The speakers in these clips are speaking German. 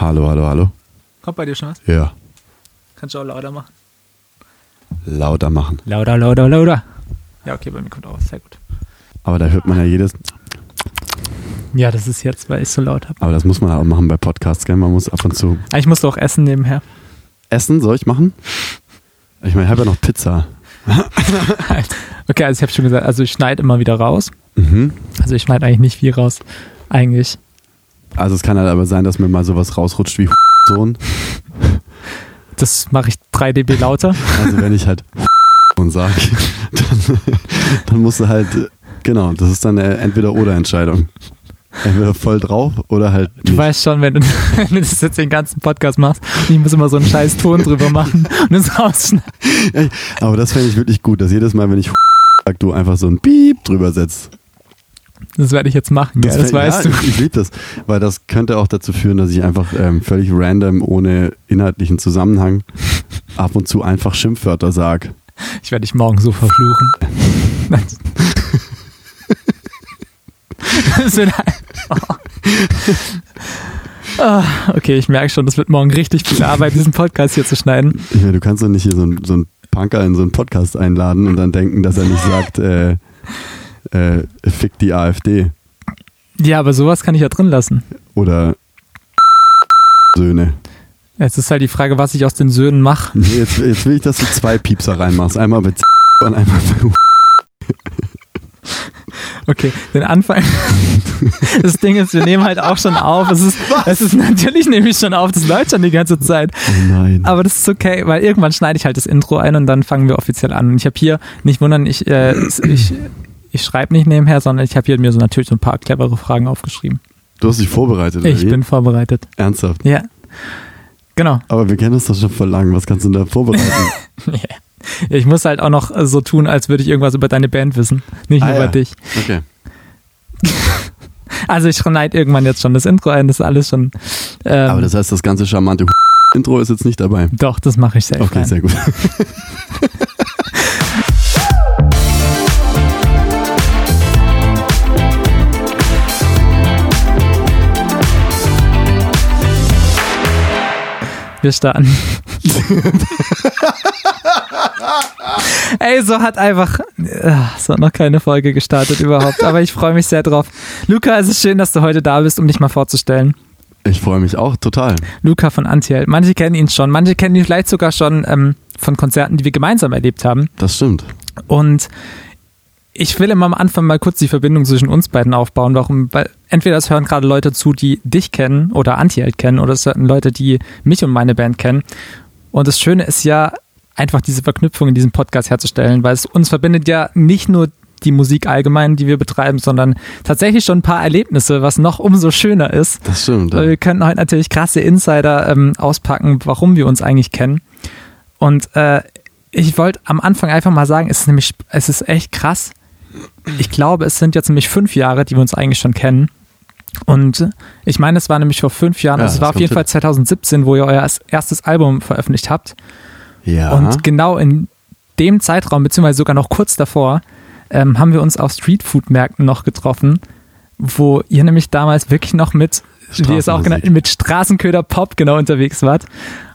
Hallo, hallo, hallo. Kommt bei dir schon was? Ja. Kannst du auch lauter machen? Lauter machen. Lauter, lauter, lauter. Ja, okay, bei mir kommt auch was. Sehr gut. Aber da hört man ja jedes. Ja, das ist jetzt, weil ich so laut habe. Aber das muss man auch machen bei Podcasts, gell? Man muss ab und zu. Ich musste auch essen nebenher. Essen soll ich machen? Ich meine, ich habe ja noch Pizza. okay, also ich habe schon gesagt, also ich schneide immer wieder raus. Mhm. Also ich schneide eigentlich nicht viel raus. Eigentlich. Also es kann halt aber sein, dass mir mal sowas rausrutscht wie Sohn. Das mache ich 3 dB lauter. Also wenn ich halt und sage, dann, dann musst du halt, genau, das ist dann eine Entweder-Oder-Entscheidung. Entweder voll drauf oder halt Du nicht. weißt schon, wenn du, wenn du das jetzt den ganzen Podcast machst, ich muss immer so einen scheiß Ton drüber machen und das rausschneiden. Aber das fände ich wirklich gut, dass jedes Mal, wenn ich sag, du einfach so ein Piep drüber setzt. Das werde ich jetzt machen, das, ja, das weißt ja, du. Ich, ich liebe das, weil das könnte auch dazu führen, dass ich einfach ähm, völlig random, ohne inhaltlichen Zusammenhang, ab und zu einfach Schimpfwörter sag. Ich werde dich morgen so verfluchen. Oh. Ah, Okay, ich merke schon, das wird morgen richtig viel Arbeit, diesen Podcast hier zu schneiden. Meine, du kannst doch nicht hier so, ein- so einen Punker in so einen Podcast einladen und dann denken, dass er nicht sagt, äh, äh, fick die AfD Ja, aber sowas kann ich ja drin lassen. oder Söhne. Jetzt ist halt die Frage, was ich aus den Söhnen mache. Nee, Jetzt, jetzt will ich, dass du zwei Piepser reinmachst. Einmal mit und einmal mit Okay, den Anfang. Das Ding ist, wir nehmen halt auch schon auf. Es ist, es ist natürlich nehme ich schon auf, das läuft schon die ganze Zeit. Oh nein. Aber das ist okay, weil irgendwann schneide ich halt das Intro ein und dann fangen wir offiziell an. Und ich habe hier, nicht wundern, ich, äh, ich, ich schreibe nicht nebenher, sondern ich habe hier mir so natürlich so ein paar clevere Fragen aufgeschrieben. Du hast dich vorbereitet, Ich oder wie? bin vorbereitet. Ernsthaft. Ja. Genau. Aber wir kennen uns doch schon voll lang. Was kannst du denn da vorbereiten? Ich muss halt auch noch so tun, als würde ich irgendwas über deine Band wissen. Nicht nur Ah, über ja. dich. Okay. Also ich schneide irgendwann jetzt schon das Intro ein, das ist alles schon. Ähm, Aber das heißt, das ganze charmante Intro ist jetzt nicht dabei. doch, das mache ich selbst. Okay, sehr gut. Wir starten. Ey, so hat einfach, ah, so hat noch keine Folge gestartet überhaupt, aber ich freue mich sehr drauf. Luca, es ist schön, dass du heute da bist, um dich mal vorzustellen. Ich freue mich auch total. Luca von Antiheld. Manche kennen ihn schon, manche kennen ihn vielleicht sogar schon ähm, von Konzerten, die wir gemeinsam erlebt haben. Das stimmt. Und ich will immer am Anfang mal kurz die Verbindung zwischen uns beiden aufbauen. Warum? Weil entweder es hören gerade Leute zu, die dich kennen oder Antiheld kennen, oder es hören Leute, die mich und meine Band kennen. Und das Schöne ist ja, einfach diese Verknüpfung in diesem Podcast herzustellen, weil es uns verbindet ja nicht nur die Musik allgemein, die wir betreiben, sondern tatsächlich schon ein paar Erlebnisse, was noch umso schöner ist. Das stimmt. Ja. wir können heute natürlich krasse Insider ähm, auspacken, warum wir uns eigentlich kennen. Und äh, ich wollte am Anfang einfach mal sagen, es ist nämlich, es ist echt krass. Ich glaube, es sind jetzt nämlich fünf Jahre, die wir uns eigentlich schon kennen. Und ich meine, es war nämlich vor fünf Jahren, Ja, also es war auf jeden hin. Fall 2017, wo ihr euer erstes Album veröffentlicht habt. ja. Und genau in dem Zeitraum, beziehungsweise sogar noch kurz davor, ähm, haben wir uns auf Streetfood-Märkten noch getroffen, wo ihr nämlich damals wirklich noch mit, wie es auch genannt, mit Straßenköder Pop genau unterwegs wart.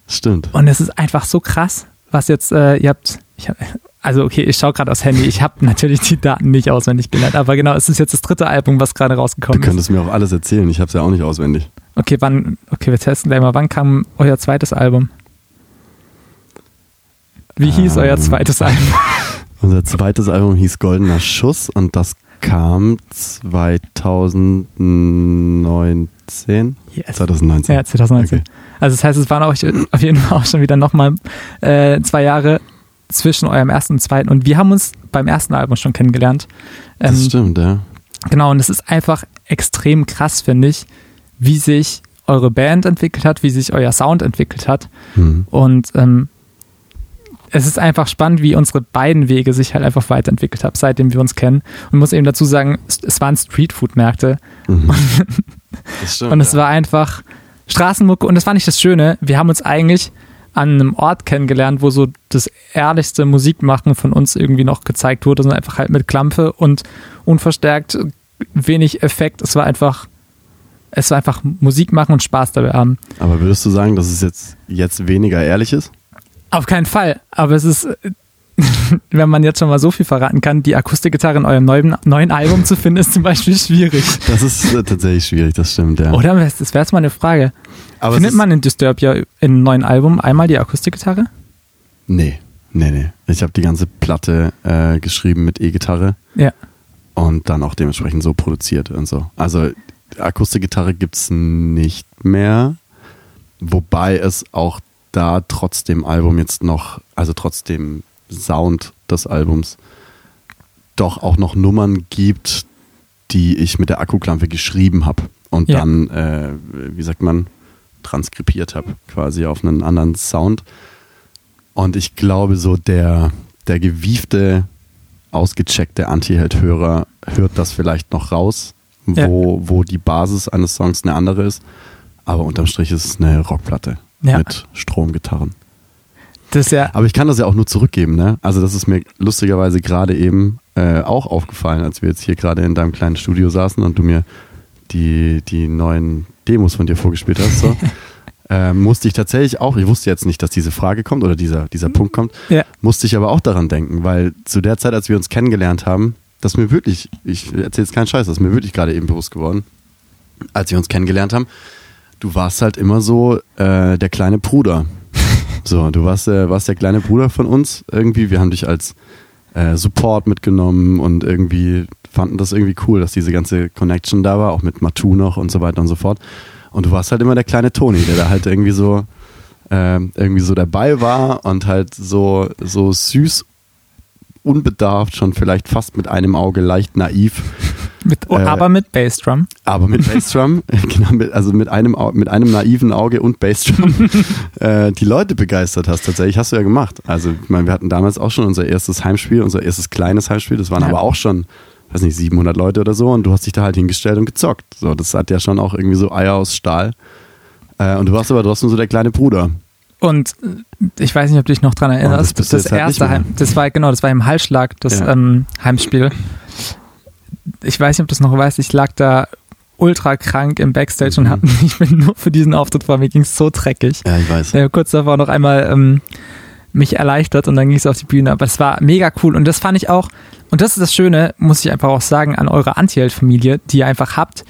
Stimmt. Und es ist einfach so krass, was jetzt, äh, ihr habt, ich hab, also okay, ich schaue gerade aufs Handy, ich habe natürlich die Daten nicht auswendig gelernt, aber genau, es ist jetzt das dritte Album, was gerade Du rausgekommen ist. könntest mir auch alles erzählen. Ich habe es ja auch nicht auswendig. Okay, wann, okay, wir testen gleich mal, wann kam euer zweites Album? Wie hieß Ähm, euer zweites Album? Unser zweites Album hieß Goldener Schuss und das kam 2019. Yes. 2019. Ja, 2019. Okay. Also das heißt, es waren auch auf jeden Fall auch schon wieder nochmal äh, zwei Jahre zwischen eurem ersten und zweiten. Und wir haben uns beim ersten Album schon kennengelernt. Das Ähm, stimmt, ja. genau, und es ist einfach extrem krass, finde ich, wie sich eure Band entwickelt hat, wie sich euer Sound entwickelt hat. Hm. Und ähm, es ist einfach spannend, wie unsere beiden Wege sich halt einfach weiterentwickelt haben, seitdem wir uns kennen. Und muss eben dazu sagen, es, waren Streetfood-Märkte. Mhm. Das stimmt. Und es war einfach Straßenmucke und das war nicht das Schöne. Wir haben uns eigentlich an einem Ort kennengelernt, wo so das ehrlichste Musikmachen von uns irgendwie noch gezeigt wurde, sondern einfach halt mit Klampe und unverstärkt, wenig Effekt. Es war einfach es ist einfach Musik machen und Spaß dabei haben. Aber würdest du sagen, dass es jetzt, jetzt weniger ehrlich ist? Auf keinen Fall. Aber es ist, wenn man jetzt schon mal so viel verraten kann, die Akustikgitarre in eurem neuen, neuen Album zu finden, ist zum Beispiel schwierig. Das ist äh, tatsächlich schwierig, das stimmt, ja. Oder? Das wäre jetzt mal eine Frage. Aber es Findet man in Disturbia in einem neuen Album einmal die Akustikgitarre? Nee, nee, nee. Ich habe die ganze Platte äh, geschrieben mit E-Gitarre Ja. und dann auch dementsprechend so produziert und so. Also Akustikgitarre gibt's nicht mehr, wobei es auch da trotz dem Album jetzt noch, also trotz dem Sound des Albums, doch auch noch Nummern gibt, die ich mit der Akkuklampe geschrieben habe und Ja. dann, äh, wie sagt man, transkribiert habe, quasi auf einen anderen Sound. Und ich glaube, so der, der gewiefte, ausgecheckte Anti-Held-Hörer hört das vielleicht noch raus, wo, wo die Basis eines Songs eine andere ist. Aber unterm Strich ist es eine Rockplatte Ja. mit Stromgitarren. Das ja, Aber ich kann das ja auch nur zurückgeben, ne? Also das ist mir lustigerweise gerade eben äh, auch aufgefallen, als wir jetzt hier gerade in deinem kleinen Studio saßen und du mir die, die neuen Demos von dir vorgespielt hast. So. äh, musste ich tatsächlich auch, ich wusste jetzt nicht, dass diese Frage kommt oder dieser, dieser Punkt kommt, ja. musste ich aber auch daran denken, weil zu der Zeit, als wir uns kennengelernt haben, das ist mir wirklich, ich erzähle jetzt keinen Scheiß, das ist mir wirklich gerade eben bewusst geworden, als wir uns kennengelernt haben, du warst halt immer so äh, der kleine Bruder. So, du warst, äh, warst der kleine Bruder von uns irgendwie. Wir haben dich als äh, Support mitgenommen und irgendwie fanden das irgendwie cool, dass diese ganze Connection da war, auch mit Matu noch und so weiter und so fort. Und du warst halt immer der kleine Toni, der da halt irgendwie so ähm, irgendwie so dabei war und halt so, so süß, unbedarft, schon vielleicht fast mit einem Auge leicht naiv, Mit, Äh, aber mit Bassdrum. aber mit Bassdrum, genau, mit, also mit einem, mit einem naiven Auge und Bassdrum, äh, die Leute begeistert hast. Tatsächlich hast du ja gemacht. Also, ich meine, wir hatten damals auch schon unser erstes Heimspiel, unser erstes kleines Heimspiel. Das waren Ja. aber auch schon, weiß nicht, 700 Leute oder so. Und du hast dich da halt hingestellt und gezockt. So, das hat ja schon auch irgendwie so Eier aus Stahl. Äh, und du warst aber trotzdem so der kleine Bruder. Und äh, ich weiß nicht, ob du dich noch dran erinnerst. Oh, das du jetzt halt erste mehr. Heim, das war genau, das war im Hallschlag, das Ja. ähm, Heimspiel. Ich weiß nicht, ob du es noch weißt, ich lag da ultra krank im Backstage Mhm. und hab, ich bin nur für diesen Auftritt vor mir ging es so dreckig. Ja, ich weiß. Habe kurz davor noch einmal ähm, mich erleichtert und dann ging es auf die Bühne. Aber es war mega cool und das fand ich auch, und das ist das Schöne, muss ich einfach auch sagen, an eure Anti-Held-Familie, die ihr einfach habt.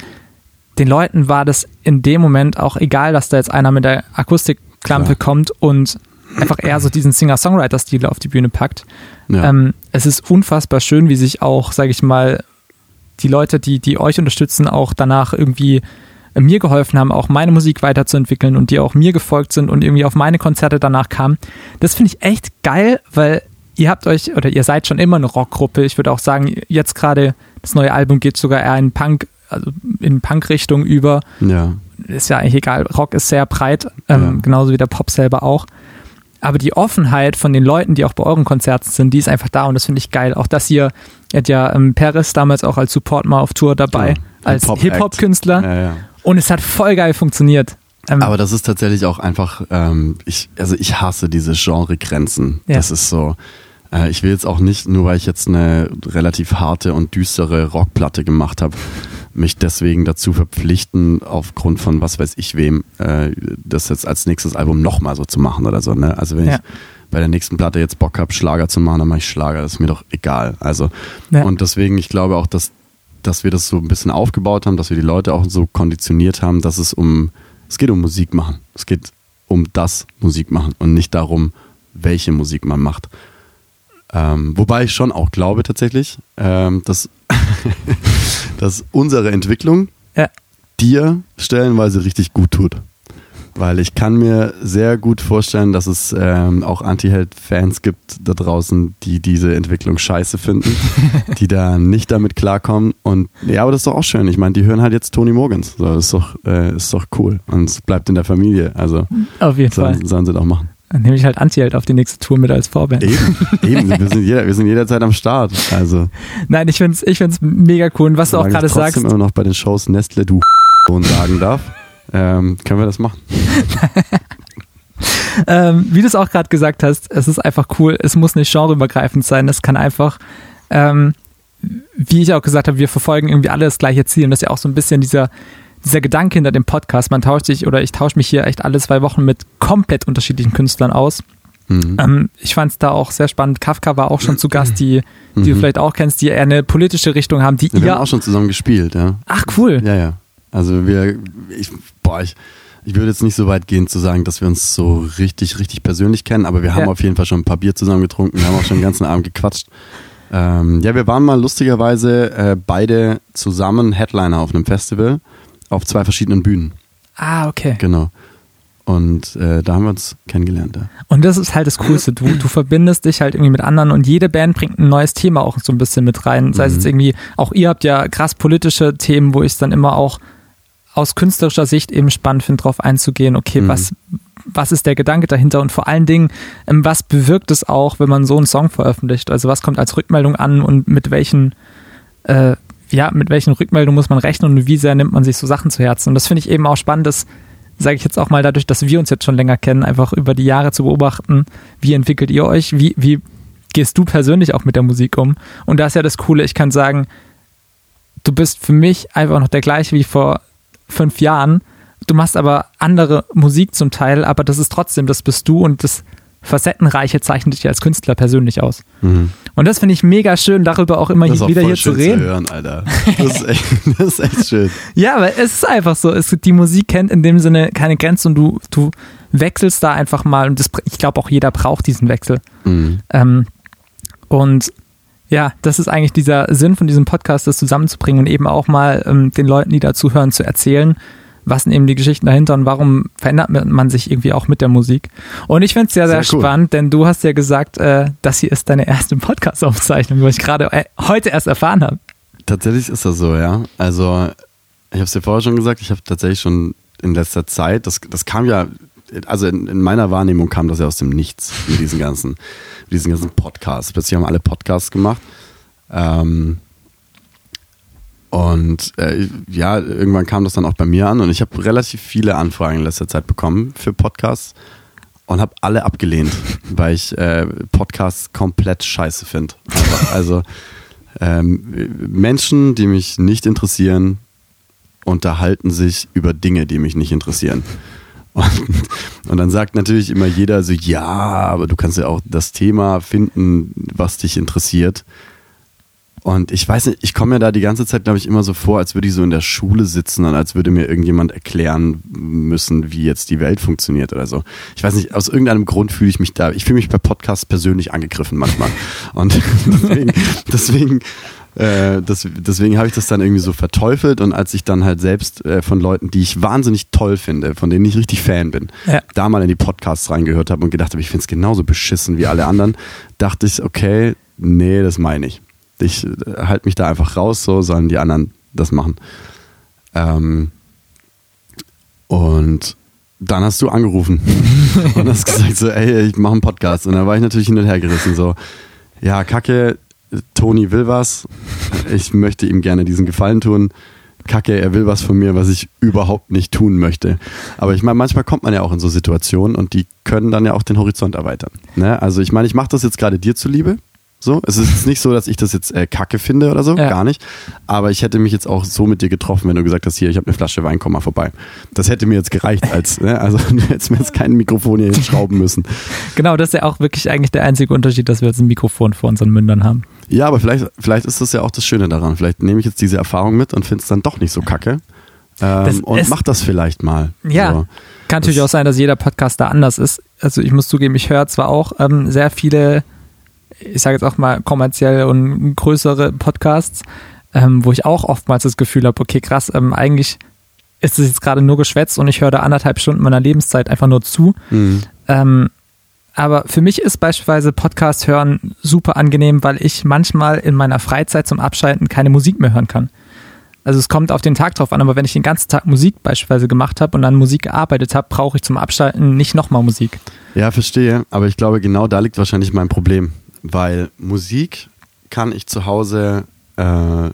Den Leuten war das in dem Moment auch egal, dass da jetzt einer mit der Akustikklampe Klar. kommt und einfach eher so diesen Singer-Songwriter-Stil auf die Bühne packt. Ja. Ähm, es ist unfassbar schön, wie sich auch, sage ich mal, die Leute, die, die euch unterstützen, auch danach irgendwie äh, mir geholfen haben, auch meine Musik weiterzuentwickeln und die auch mir gefolgt sind und irgendwie auf meine Konzerte danach kamen. Das finde ich echt geil, weil ihr habt euch oder ihr seid schon immer eine Rockgruppe. Ich würde auch sagen, jetzt gerade das neue Album geht sogar eher in Punk, also in Punk-Richtung über ja. ist ja eigentlich egal. Rock ist sehr breit, ähm, Ja. genauso wie der Pop selber auch. Aber die Offenheit von den Leuten, die auch bei euren Konzerten sind, die ist einfach da und das finde ich geil. Auch dass ihr, ihr habt ja ähm, Paris damals auch als Support mal auf Tour dabei, Ja, als. Hip-Hop-Künstler Ja, ja. und es hat voll geil funktioniert. Ähm, Aber das ist tatsächlich auch einfach, ähm, ich, also ich hasse diese Genregrenzen. Ja. Das ist so, äh, ich will jetzt auch nicht, nur weil ich jetzt eine relativ harte und düstere Rockplatte gemacht habe, mich deswegen dazu verpflichten, aufgrund von was weiß ich wem, äh, das jetzt als nächstes Album nochmal so zu machen oder so. Ne? Also wenn Ja. ich bei der nächsten Platte jetzt Bock habe, Schlager zu machen, dann mache ich Schlager. Das ist mir doch egal. Also Ja. und deswegen, ich glaube auch, dass, dass wir das so ein bisschen aufgebaut haben, dass wir die Leute auch so konditioniert haben, dass es um, es geht um Musik machen. Es geht um das Musik machen und nicht darum, welche Musik man macht. Ähm, wobei ich schon auch glaube tatsächlich, ähm, dass, dass unsere Entwicklung Ja. dir stellenweise richtig gut tut. Weil ich kann mir sehr gut vorstellen, dass es ähm, auch Anti-Held-Fans gibt da draußen, die diese Entwicklung scheiße finden, die da nicht damit klarkommen. Und ja, aber das ist doch auch schön. Ich meine, die hören halt jetzt Tony Morgans. So, das ist doch, äh, ist doch cool. Und es bleibt in der Familie. Also auf jeden Fall. sollen, sollen sie doch machen. Dann nehme ich halt Anti-Held auf die nächste Tour mit als Vorband. Eben, eben. Wir sind, jeder, wir sind jederzeit am Start. Also Nein, ich finde es ich find's mega cool. Und was du auch gerade sagst, immer noch bei den Shows Nestle du sagen darf, ähm, können wir das machen. ähm, wie du es auch gerade gesagt hast, es ist einfach cool, es muss nicht genreübergreifend sein, es kann einfach, ähm, wie ich auch gesagt habe, wir verfolgen irgendwie alle das gleiche Ziel und das ist ja auch so ein bisschen dieser, dieser Gedanke hinter dem Podcast, man tauscht sich oder ich tausche mich hier echt alle zwei Wochen mit komplett unterschiedlichen Künstlern aus. Mhm. Ähm, ich fand es da auch sehr spannend. Kafka war auch schon zu Gast, die, die mhm. du vielleicht auch kennst, die eher eine politische Richtung haben, die ja, Wir haben auch schon zusammen gespielt, ja. Ach, cool. Ja, ja. Also wir, ich, boah, ich, ich würde jetzt nicht so weit gehen zu sagen, dass wir uns so richtig, richtig persönlich kennen, aber wir haben ja. auf jeden Fall schon ein paar Bier zusammen getrunken, wir haben auch schon den ganzen Abend gequatscht. Ähm, ja, wir waren mal lustigerweise äh, beide zusammen Headliner auf einem Festival auf zwei verschiedenen Bühnen. Ah, okay. Genau. Und äh, da haben wir uns kennengelernt. Ja. Und das ist halt das Coolste. Du, du verbindest dich halt irgendwie mit anderen und jede Band bringt ein neues Thema auch so ein bisschen mit rein. Das heißt mhm. jetzt irgendwie, auch ihr habt ja krass politische Themen, wo ich es dann immer auch aus künstlerischer Sicht eben spannend finde, darauf einzugehen, okay, mhm. was, was ist der Gedanke dahinter und vor allen Dingen, ähm, was bewirkt es auch, wenn man so einen Song veröffentlicht? Also was kommt als Rückmeldung an und mit welchen äh, ja, mit welchen Rückmeldungen muss man rechnen und wie sehr nimmt man sich so Sachen zu Herzen. Und das finde ich eben auch spannend, das sage ich jetzt auch mal dadurch, dass wir uns jetzt schon länger kennen, einfach über die Jahre zu beobachten, wie entwickelt ihr euch, wie, wie gehst du persönlich auch mit der Musik um? Und da ist ja das Coole, ich kann sagen, du bist für mich einfach noch der gleiche wie vor fünf Jahren. Du machst aber andere Musik zum Teil, aber das ist trotzdem, das bist du und das Facettenreiche zeichnet dich als Künstler persönlich aus. Mhm. Und das finde ich mega schön, darüber auch immer wieder hier zu reden. Zu hören, Alter. Das ist, echt, das ist echt schön. ja, aber es ist einfach so. Es, die Musik kennt in dem Sinne keine Grenzen und du, du wechselst da einfach mal. Und das, ich glaube, auch jeder braucht diesen Wechsel. Mhm. Ähm, und ja, das ist eigentlich dieser Sinn von diesem Podcast, das zusammenzubringen und eben auch mal ähm, den Leuten, die dazu hören, zu erzählen, was sind eben die Geschichten dahinter und warum verändert man sich irgendwie auch mit der Musik. Und ich finde es sehr, sehr, sehr cool. spannend, denn du hast ja gesagt, äh, das hier ist deine erste Podcast-Aufzeichnung, was ich gerade äh, heute erst erfahren habe. Tatsächlich ist das so, ja. Also, ich habe es dir vorher schon gesagt, ich habe tatsächlich schon in letzter Zeit, das, das kam ja, also in, in, meiner Wahrnehmung kam das ja aus dem Nichts mit diesen ganzen, mit diesen ganzen Podcasts. Plötzlich haben alle Podcasts gemacht. Ähm, und äh, ja, irgendwann kam das dann auch bei mir an und ich habe relativ viele Anfragen in letzter Zeit bekommen für Podcasts und habe alle abgelehnt, weil ich äh, Podcasts komplett scheiße finde. Also ähm, Menschen, die mich nicht interessieren, unterhalten sich über Dinge, die mich nicht interessieren. Und, und, dann sagt natürlich immer jeder so, ja, aber du kannst ja auch das Thema finden, was dich interessiert. Und ich weiß nicht, ich komme mir da die ganze Zeit, glaube ich, immer so vor, als würde ich so in der Schule sitzen und als würde mir irgendjemand erklären müssen, wie jetzt die Welt funktioniert oder so. Ich weiß nicht, aus irgendeinem Grund fühle ich mich da, ich fühle mich bei Podcasts persönlich angegriffen manchmal. Und deswegen, deswegen äh, das, deswegen habe ich das dann irgendwie so verteufelt und als ich dann halt selbst äh, von Leuten, die ich wahnsinnig toll finde, von denen ich richtig Fan bin, ja. da mal in die Podcasts reingehört habe und gedacht habe, ich finde es genauso beschissen wie alle anderen, dachte ich, okay, nee, das meine ich ich halte mich da einfach raus, so sollen die anderen das machen. Ähm, und dann hast du angerufen und hast gesagt so, ey, ich mache einen Podcast. Und da war ich natürlich hin und her gerissen, so, ja, Kacke, Toni will was, ich möchte ihm gerne diesen Gefallen tun. Kacke, er will was von mir, was ich überhaupt nicht tun möchte. Aber ich meine, manchmal kommt man ja auch in so Situationen und die können dann ja auch den Horizont erweitern. Ne? Also ich meine, ich mache das jetzt gerade dir zuliebe, so, es ist nicht so, dass ich das jetzt äh, kacke finde oder so, ja. gar nicht. Aber ich hätte mich jetzt auch so mit dir getroffen, wenn du gesagt hast, hier, ich habe eine Flasche Wein, komm mal vorbei. Das hätte mir jetzt gereicht, als, ne? also du hättest mir jetzt kein Mikrofon hier hinschrauben müssen. Genau, das ist ja auch wirklich eigentlich der einzige Unterschied, dass wir jetzt ein Mikrofon vor unseren Mündern haben. Ja, aber vielleicht, vielleicht ist das ja auch das Schöne daran. Vielleicht nehme ich jetzt diese Erfahrung mit und finde es dann doch nicht so kacke. Ähm, und mach das vielleicht mal. Ja. So. Kann natürlich das, auch sein, dass jeder Podcast da anders ist. Also ich muss zugeben, ich höre zwar auch ähm, sehr viele ich sage jetzt auch mal kommerziell und größere Podcasts, ähm, wo ich auch oftmals das Gefühl habe, okay, krass, ähm, eigentlich ist es jetzt gerade nur geschwätzt und ich höre da anderthalb Stunden meiner Lebenszeit einfach nur zu. Mhm. Ähm, aber für mich ist beispielsweise Podcast hören super angenehm, weil ich manchmal in meiner Freizeit zum Abschalten keine Musik mehr hören kann. Also es kommt auf den Tag drauf an, aber wenn ich den ganzen Tag Musik beispielsweise gemacht habe und dann Musik gearbeitet habe, brauche ich zum Abschalten nicht nochmal Musik. Ja, verstehe. Aber ich glaube, genau da liegt wahrscheinlich mein Problem weil Musik kann ich zu Hause äh,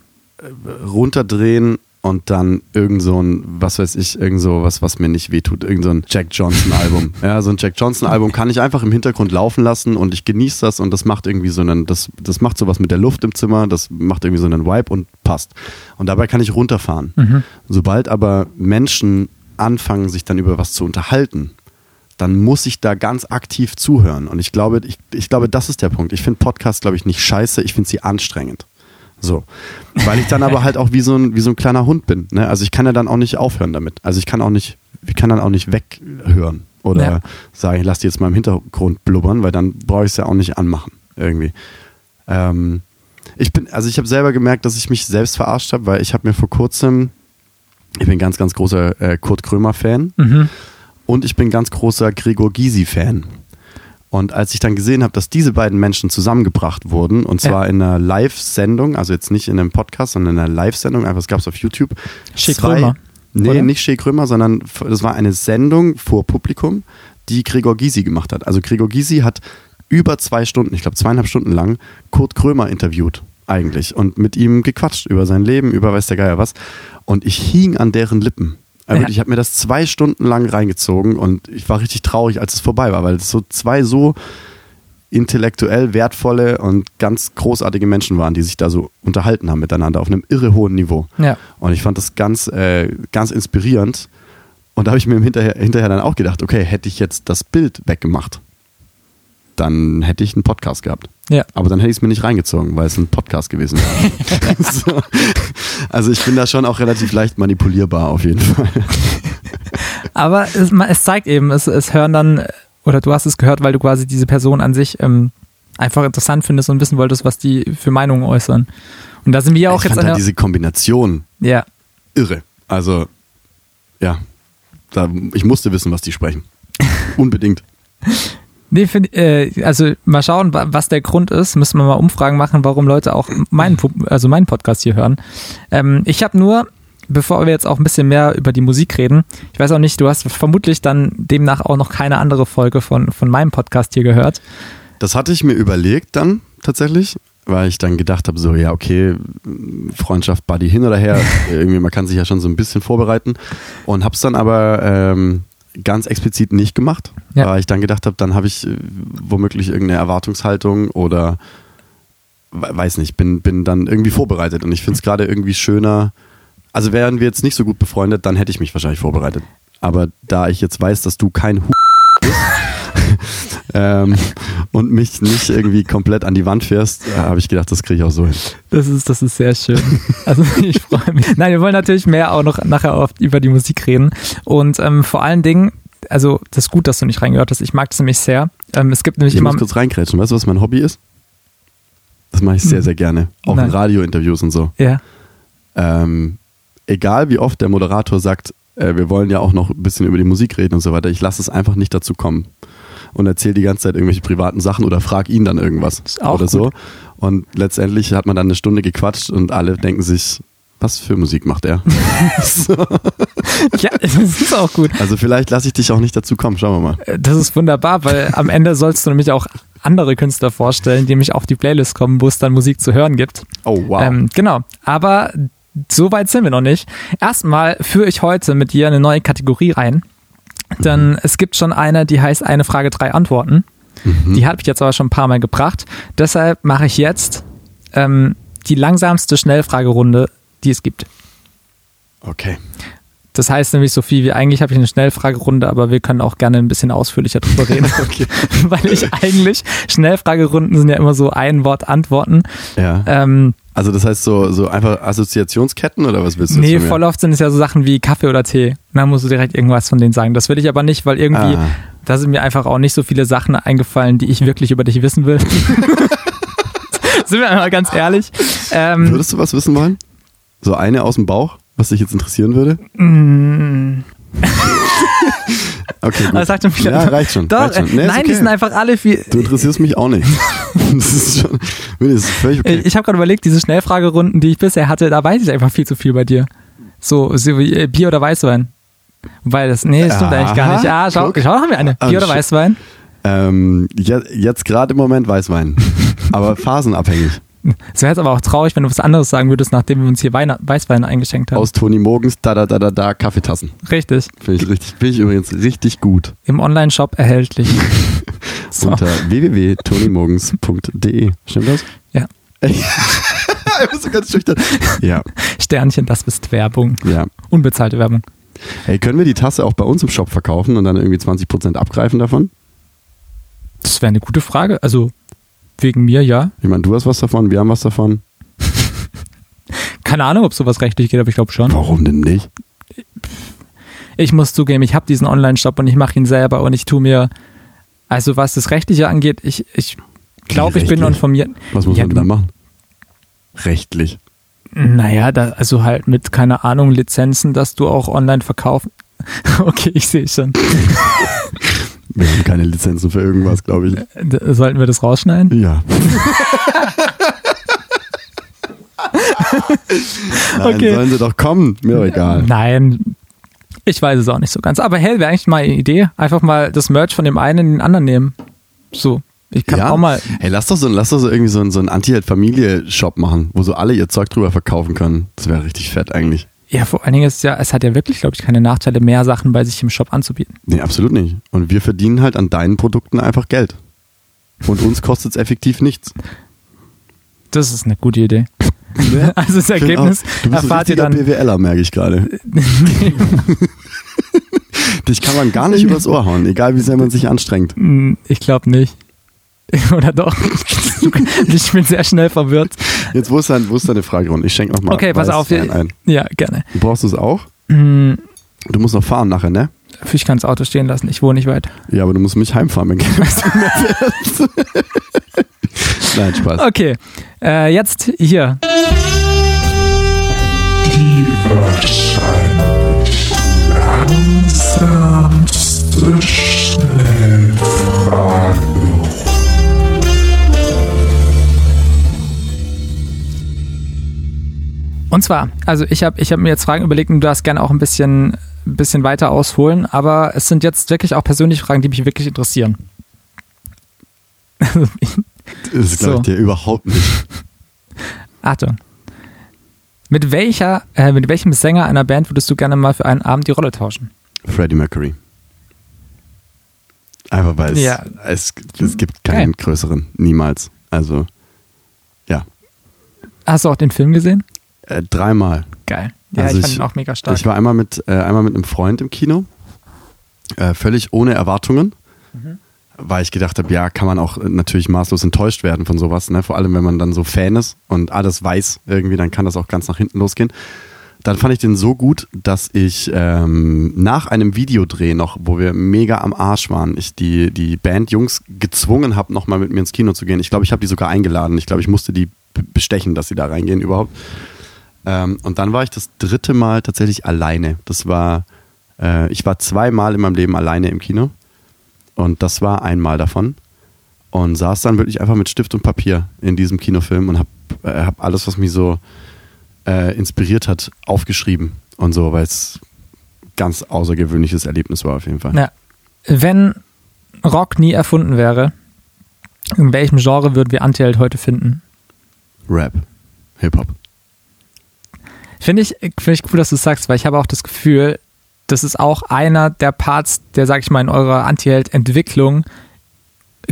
runterdrehen und dann irgend so ein, was weiß ich, irgend so was, was mir nicht wehtut, irgend so ein Jack Johnson Album. ja, so ein Jack Johnson Album kann ich einfach im Hintergrund laufen lassen und ich genieße das und das macht irgendwie so einen, das, das macht sowas mit der Luft im Zimmer, das macht irgendwie so einen Vibe und passt. Und dabei kann ich runterfahren. Mhm. Sobald aber Menschen anfangen, sich dann über was zu unterhalten, dann muss ich da ganz aktiv zuhören. Und ich glaube, ich, ich glaube, das ist der Punkt. Ich finde Podcasts, glaube ich, nicht scheiße, ich finde sie anstrengend. So. Weil ich dann aber halt auch wie so ein, wie so ein kleiner Hund bin. Ne? Also ich kann ja dann auch nicht aufhören damit. Also ich kann auch nicht, ich kann dann auch nicht weghören oder Ja. sagen, ich lasse die jetzt mal im Hintergrund blubbern, weil dann brauche ich es ja auch nicht anmachen. Irgendwie. Ähm, ich bin, also ich habe selber gemerkt, dass ich mich selbst verarscht habe, weil ich habe mir vor kurzem, ich bin ganz, ganz großer äh, Kurt Krömer-Fan Mhm. Und ich bin ganz großer Gregor Gysi-Fan. Und als ich dann gesehen habe, dass diese beiden Menschen zusammengebracht wurden, und zwar in einer Live-Sendung, also jetzt nicht in einem Podcast, sondern in einer Live-Sendung, einfach, das gab es auf YouTube. Zwei- Krömer, Nee, oder? nicht Shea Krömer, sondern das war eine Sendung vor Publikum, die Gregor Gysi gemacht hat. Also Gregor Gysi hat über zwei Stunden, ich glaube zweieinhalb Stunden lang, Kurt Krömer interviewt eigentlich und mit ihm gequatscht über sein Leben, über weiß der Geier was. Und ich hing an deren Lippen. Also Ja. wirklich, Ich habe mir das zwei Stunden lang reingezogen und ich war richtig traurig, als es vorbei war, weil es so zwei so intellektuell wertvolle und ganz großartige Menschen waren, die sich da so unterhalten haben miteinander auf einem irre hohen Niveau. Ja. Und ich fand das ganz, äh, ganz inspirierend. Und da habe ich mir hinterher, hinterher dann auch gedacht, okay, hätte ich jetzt das Bild weggemacht, dann hätte ich einen Podcast gehabt. Ja. Aber dann hätte ich es mir nicht reingezogen, weil es ein Podcast gewesen wäre. so. Also ich bin da schon auch relativ leicht manipulierbar auf jeden Fall. Aber es, es zeigt eben, es, es hören dann, oder du hast es gehört, weil du quasi diese Person an sich ähm, einfach interessant findest und wissen wolltest, was die für Meinungen äußern. Und da sind wir ja auch ich jetzt fand an halt diese Kombination Ja, irre. Also, ja, da, ich musste wissen, was die sprechen. Unbedingt. Nee, find, äh, also mal schauen, wa- was der Grund ist. Müssen wir mal Umfragen machen, warum Leute auch meinen, also meinen Podcast hier hören. Ähm, ich habe nur, bevor wir jetzt auch ein bisschen mehr über die Musik reden, ich weiß auch nicht, du hast vermutlich dann demnach auch noch keine andere Folge von, von meinem Podcast hier gehört. Das hatte ich mir überlegt dann tatsächlich, weil ich dann gedacht habe, so, ja, okay, Freundschaft, Buddy hin oder her, irgendwie, man kann sich ja schon so ein bisschen vorbereiten. Und hab's dann aber ähm, ganz explizit nicht gemacht, Ja. weil ich dann gedacht habe, dann habe ich äh, womöglich irgendeine Erwartungshaltung oder we- weiß nicht, bin, bin dann irgendwie vorbereitet. Und ich finde es gerade irgendwie schöner. Also wären wir jetzt nicht so gut befreundet, dann hätte ich mich wahrscheinlich vorbereitet. Aber da ich jetzt weiß, dass du kein Hu ähm, und mich nicht irgendwie komplett an die Wand fährst, äh, habe ich gedacht, das kriege ich auch so hin. Das ist, das ist sehr schön. Also ich freue mich. Nein, wir wollen natürlich mehr auch noch nachher auf, über die Musik reden. Und ähm, vor allen Dingen, also das ist gut, dass du nicht reingehört hast. Ich mag das nämlich sehr. Ähm, es gibt nämlich Ich immer. muss kurz reinkrätschen. Weißt du, was mein Hobby ist? Das mache ich sehr, sehr gerne. Auch Nein. in Radiointerviews und so. Ja. Ähm, egal wie oft der Moderator sagt, äh, wir wollen ja auch noch ein bisschen über die Musik reden und so weiter, ich lasse es einfach nicht dazu kommen. Und erzähle die ganze Zeit irgendwelche privaten Sachen oder frag ihn dann irgendwas auch oder so. gut. Und letztendlich hat man dann eine Stunde gequatscht und alle denken sich, was für Musik macht er? so. ja, das ist auch gut. Also vielleicht lasse ich dich auch nicht dazu kommen, schauen wir mal. Äh, Das ist wunderbar, weil am Ende sollst du nämlich auch andere Künstler vorstellen, die nämlich auf die Playlist kommen, wo es dann Musik zu hören gibt. Oh wow. Ähm, genau. Aber so weit sind wir noch nicht. Erstmal führe ich heute mit dir eine neue Kategorie rein. Denn es gibt schon eine, die heißt eine Frage, drei Antworten. Die habe ich jetzt aber schon ein paar Mal gebracht. Deshalb mache ich jetzt ähm, die langsamste Schnellfragerunde, die es gibt. okay. Das heißt nämlich so viel wie eigentlich habe ich eine Schnellfragerunde, aber wir können auch gerne ein bisschen ausführlicher drüber reden. Okay. Weil ich eigentlich, Schnellfragerunden sind ja immer so ein Wort Antworten. Ja. Ähm, Also das heißt so, so einfach Assoziationsketten oder was willst du nee, voll oft sind es ja so Sachen wie Kaffee oder Tee. Und dann musst du direkt irgendwas von denen sagen. Das will ich aber nicht, weil irgendwie, Ah. da sind mir einfach auch nicht so viele Sachen eingefallen, die ich wirklich über dich wissen will. sind wir einmal ganz ehrlich. Ähm, Würdest du was wissen wollen? So eine aus dem Bauch, was dich jetzt interessieren würde? mm, Okay, gut. aber sag schon wieder. Ja, reicht schon. Doch, reicht schon. Nee, nein, die okay. sind einfach alle viel. Du interessierst mich auch nicht. Das ist schon, das ist völlig okay. Ich habe gerade überlegt, diese Schnellfragerunden, die ich bisher hatte, da weiß ich einfach viel zu viel bei dir. So, äh, Bier oder Weißwein? Weil das, nee, das stimmt Aha, eigentlich gar nicht. Ah, schau, guck. schau, haben wir eine. Ah, Bier oder shit. Weißwein? Ähm, je, jetzt gerade im Moment Weißwein. Aber phasenabhängig. Es wäre jetzt aber auch traurig, wenn du was anderes sagen würdest, nachdem wir uns hier Weine, Weißwein eingeschenkt haben. Aus Toni Morgens, da, da, da, da, da, Kaffeetassen. Richtig. Finde ich richtig, finde ich übrigens richtig gut. Im Online-Shop erhältlich. so. Unter www.tonymorgens.de. Stimmt das? Ja. ich bin so ganz schüchtern. Ja, Sternchen, das ist Werbung. ja. Unbezahlte Werbung. Hey, können wir die Tasse auch bei uns im Shop verkaufen und dann irgendwie 20% abgreifen davon? Das wäre eine gute Frage. Also wegen mir ja. Ich meine, du hast was davon, wir haben was davon. Keine Ahnung, ob sowas rechtlich geht, aber ich glaube schon. Warum denn nicht? Ich muss zugeben, ich habe diesen Online-Shop und ich mache ihn selber und ich tue mir, also was das Rechtliche angeht, ich, ich glaube, ich bin informiert. Was muss Ja, man denn da machen? Rechtlich. Naja, da, also halt mit, keine Ahnung, Lizenzen, dass du auch online verkaufen. Okay, ich sehe schon. Wir haben keine Lizenzen für irgendwas, glaube ich. D- Sollten wir das rausschneiden? Ja. Nein, Okay. sollen sie doch kommen. Mir doch egal. Nein, ich weiß es auch nicht so ganz. Aber hey, wäre eigentlich mal eine Idee. Einfach mal das Merch von dem einen in den anderen nehmen. So, ich kann ja? auch mal. Hey, lass doch so, lass doch so irgendwie so, einen- so einen Anti-Held-Familie-Shop machen, wo so alle ihr Zeug drüber verkaufen können. Das wäre richtig fett eigentlich. Ja, vor allen Dingen ist ja, es hat ja wirklich, glaube ich, keine Nachteile, mehr Sachen bei sich im Shop anzubieten. Nee, absolut nicht. Und wir verdienen halt an deinen Produkten einfach Geld. Und uns kostet es effektiv nichts. Das ist eine gute Idee. Ja, Also das Ergebnis auch, du bist erfahrt ein ihr dann. BWLer, merke ich gerade. Dich kann man gar nicht übers Ohr hauen, egal wie sehr man sich anstrengt. Hm, Ich glaube nicht. Oder doch? ich bin sehr schnell verwirrt. Jetzt, wo ist, dein, wo ist deine Fragerunde? Ich schenke nochmal Okay, pass auf. ein. Ja, gerne. Du brauchst es auch? Hm, Du musst noch fahren nachher, ne? Ich kann das Auto stehen lassen, ich wohne nicht weit. Ja, aber du musst mich heimfahren, wenn fährst. Nein, Spaß. Okay, äh, jetzt hier. Die wahrscheinlich langsamste Schnellfrage. Und zwar, also ich habe ich hab mir jetzt Fragen überlegt und du darfst gerne auch ein bisschen, bisschen weiter ausholen, aber es sind jetzt wirklich auch persönliche Fragen, die mich wirklich interessieren. Das glaube ich dir überhaupt nicht. Achtung. Mit welcher, äh, mit welchem Sänger einer Band würdest du gerne mal für einen Abend die Rolle tauschen? Freddie Mercury. Einfach weil es, Ja. es, es gibt keinen Geil. größeren. Niemals. Also, ja. Hast du auch den Film gesehen? Äh, dreimal. Geil. Ja, Also ich fand ich- ihn auch mega stark. Ich war einmal mit, äh, einmal mit einem Freund im Kino. Äh, völlig ohne Erwartungen. Mhm. Weil ich gedacht habe, ja, kann man auch äh, natürlich maßlos enttäuscht werden von sowas. Ne? Vor allem, wenn man dann so Fan ist und alles weiß irgendwie, dann kann das auch ganz nach hinten losgehen. Dann fand ich den so gut, dass ich ähm, nach einem Videodreh noch, wo wir mega am Arsch waren, ich die, die Bandjungs gezwungen habe, nochmal mit mir ins Kino zu gehen. Ich glaube, ich habe die sogar eingeladen. Ich glaube, ich musste die bestechen, dass sie da reingehen überhaupt. Ähm, und dann war ich das dritte Mal tatsächlich alleine. Das war, äh, ich war zweimal in meinem Leben alleine im Kino. Und das war einmal davon. Und saß dann wirklich einfach mit Stift und Papier in diesem Kinofilm und habe äh, hab alles, was mich so äh, inspiriert hat, aufgeschrieben und so, weil es ganz außergewöhnliches Erlebnis war auf jeden Fall. Ja. Wenn Rock nie erfunden wäre, in welchem Genre würden wir Antiheld heute finden? Rap, Hip-Hop. Finde ich, finde ich cool, dass du es sagst, weil ich habe auch das Gefühl, das ist auch einer der Parts, der, sag ich mal, in eurer Antiheld-Entwicklung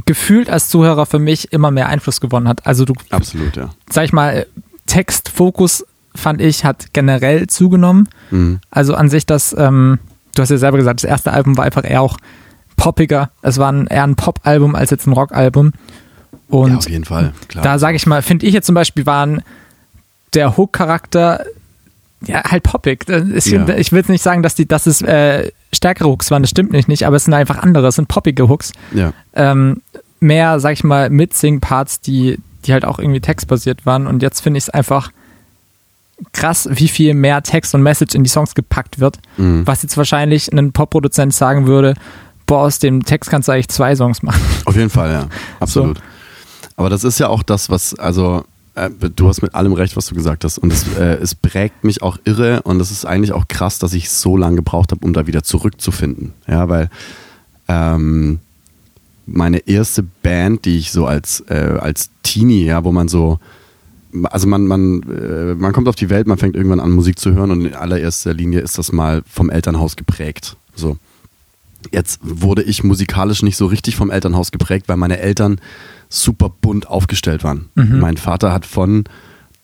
gefühlt als Zuhörer für mich immer mehr Einfluss gewonnen hat. Also du, Absolut, ja. sag ich mal, Textfokus fand ich, hat generell zugenommen. Mhm. Also an sich das, ähm, du hast ja selber gesagt, das erste Album war einfach eher auch poppiger. Es war ein, eher ein Pop-Album als jetzt ein Rock-Album. Und ja, auf jeden Fall, klar. da sage ich mal, finde ich jetzt zum Beispiel waren der Hook-Charakter ja halt poppig. Ja. Ich will jetzt nicht sagen, dass die, dass es äh, stärkere Hooks waren, das stimmt nicht, nicht, aber es sind einfach andere, es sind poppige Hooks. ja. Ähm, mehr, sag ich mal, Mitsing-Parts, die, die halt auch irgendwie textbasiert waren. Und jetzt finde ich es einfach krass, wie viel mehr Text und Message in die Songs gepackt wird. Mhm. Was jetzt wahrscheinlich ein Pop-Produzent sagen würde, boah, aus dem Text kannst du eigentlich zwei Songs machen. Auf jeden Fall, ja. Absolut. Aber das ist ja auch das, was, also, du hast mit allem recht, was du gesagt hast. Und es, äh, es prägt mich auch irre und es ist eigentlich auch krass, dass ich so lange gebraucht habe, um da wieder zurückzufinden. Ja, weil ähm, meine erste Band, die ich so als, äh, als Teenie, ja, wo man so also man, man, äh, man kommt auf die Welt, man fängt irgendwann an, Musik zu hören und in allererster Linie ist das mal vom Elternhaus geprägt. So. Jetzt wurde ich musikalisch nicht so richtig vom Elternhaus geprägt, weil meine Eltern super bunt aufgestellt waren. Mhm. Mein Vater hat von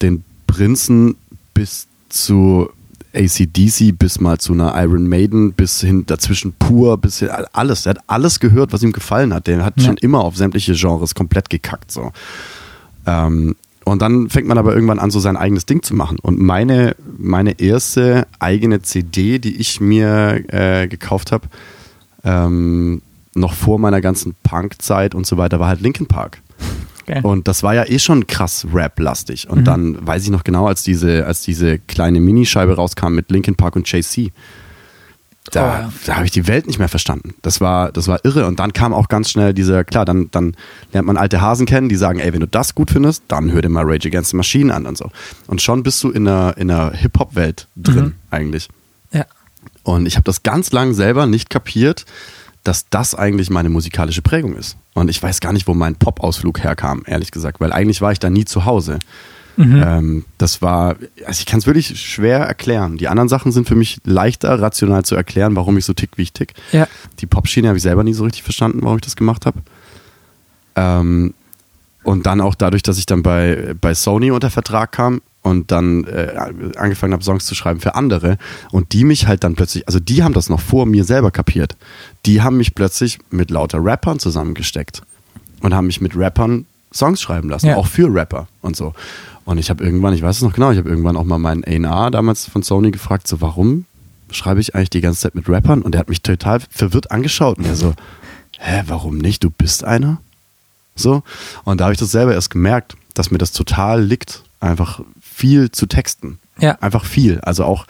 den Prinzen bis zu ACDC bis mal zu einer Iron Maiden bis hin dazwischen pur bis hin, alles. Er hat alles gehört, was ihm gefallen hat. Der hat ja. schon immer auf sämtliche Genres komplett gekackt. So. Ähm, und dann fängt man aber irgendwann an, so sein eigenes Ding zu machen. Und meine, meine erste eigene CD, die ich mir äh, gekauft habe, ähm, noch vor meiner ganzen Punk-Zeit und so weiter, war halt Linkin Park. Okay. Und das war ja eh schon krass Rap-lastig. Und mhm. dann weiß ich noch genau, als diese, als diese kleine Minischeibe rauskam mit Linkin Park und JC, da, oh, ja. da habe ich die Welt nicht mehr verstanden. Das war, das war irre. Und dann kam auch ganz schnell dieser, klar, dann, dann lernt man alte Hasen kennen, die sagen, ey, wenn du das gut findest, dann hör dir mal Rage Against the Machine an und so. Und schon bist du in einer, in einer Hip-Hop-Welt drin, mhm. eigentlich. Ja. Und ich habe das ganz lang selber nicht kapiert, dass das eigentlich meine musikalische Prägung ist. Und ich weiß gar nicht, wo mein Pop-Ausflug herkam, ehrlich gesagt, weil eigentlich war ich da nie zu Hause. Mhm. Ähm, das war, also ich kann es wirklich schwer erklären. Die anderen Sachen sind für mich leichter, rational zu erklären, warum ich so tick, wie ich tick. Ja. Die Pop-Schiene habe ich selber nie so richtig verstanden, warum ich das gemacht habe. Ähm, und dann auch dadurch, dass ich dann bei, bei Sony unter Vertrag kam und dann äh, angefangen habe, Songs zu schreiben für andere und die mich halt dann plötzlich, also die haben das noch vor mir selber kapiert. Die haben mich plötzlich mit lauter Rappern zusammengesteckt und haben mich mit Rappern Songs schreiben lassen, ja. auch für Rapper und so. Und ich habe irgendwann, ich weiß es noch genau, ich habe irgendwann auch mal meinen A&R damals von Sony gefragt, so warum schreibe ich eigentlich die ganze Zeit mit Rappern? Und der hat mich total verwirrt angeschaut und er so, hä, warum nicht? Du bist einer? So. Und da habe ich das selber erst gemerkt, dass mir das total liegt, einfach viel zu texten. Ja. Einfach viel. Also auch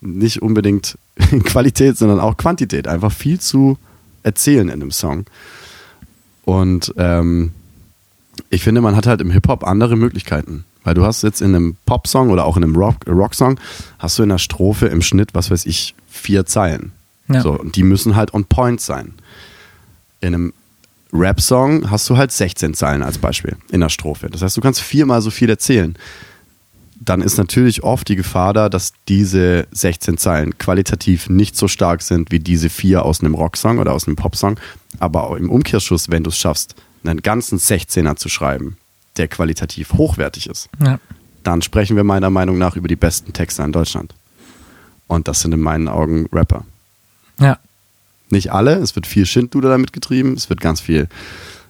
nicht unbedingt Qualität, sondern auch Quantität. Einfach viel zu erzählen in einem Song. Und ähm, ich finde, man hat halt im Hip-Hop andere Möglichkeiten. Weil du hast jetzt in einem Pop-Song oder auch in einem Rock-Song, hast du in der Strophe im Schnitt, was weiß ich, vier Zeilen. Ja. So, und die müssen halt on point sein. In einem Rap-Song hast du halt 16 Zeilen als Beispiel in der Strophe. Das heißt, du kannst viermal so viel erzählen. Dann ist natürlich oft die Gefahr da, dass diese 16 Zeilen qualitativ nicht so stark sind wie diese vier aus einem Rocksong oder aus einem Popsong. Aber auch im Umkehrschluss, wenn du es schaffst, einen ganzen 16er zu schreiben, der qualitativ hochwertig ist, ja. dann sprechen wir meiner Meinung nach über die besten Texter in Deutschland. Und das sind in meinen Augen Rapper. Ja. Nicht alle, es wird viel Schindluder damit getrieben, es wird ganz viel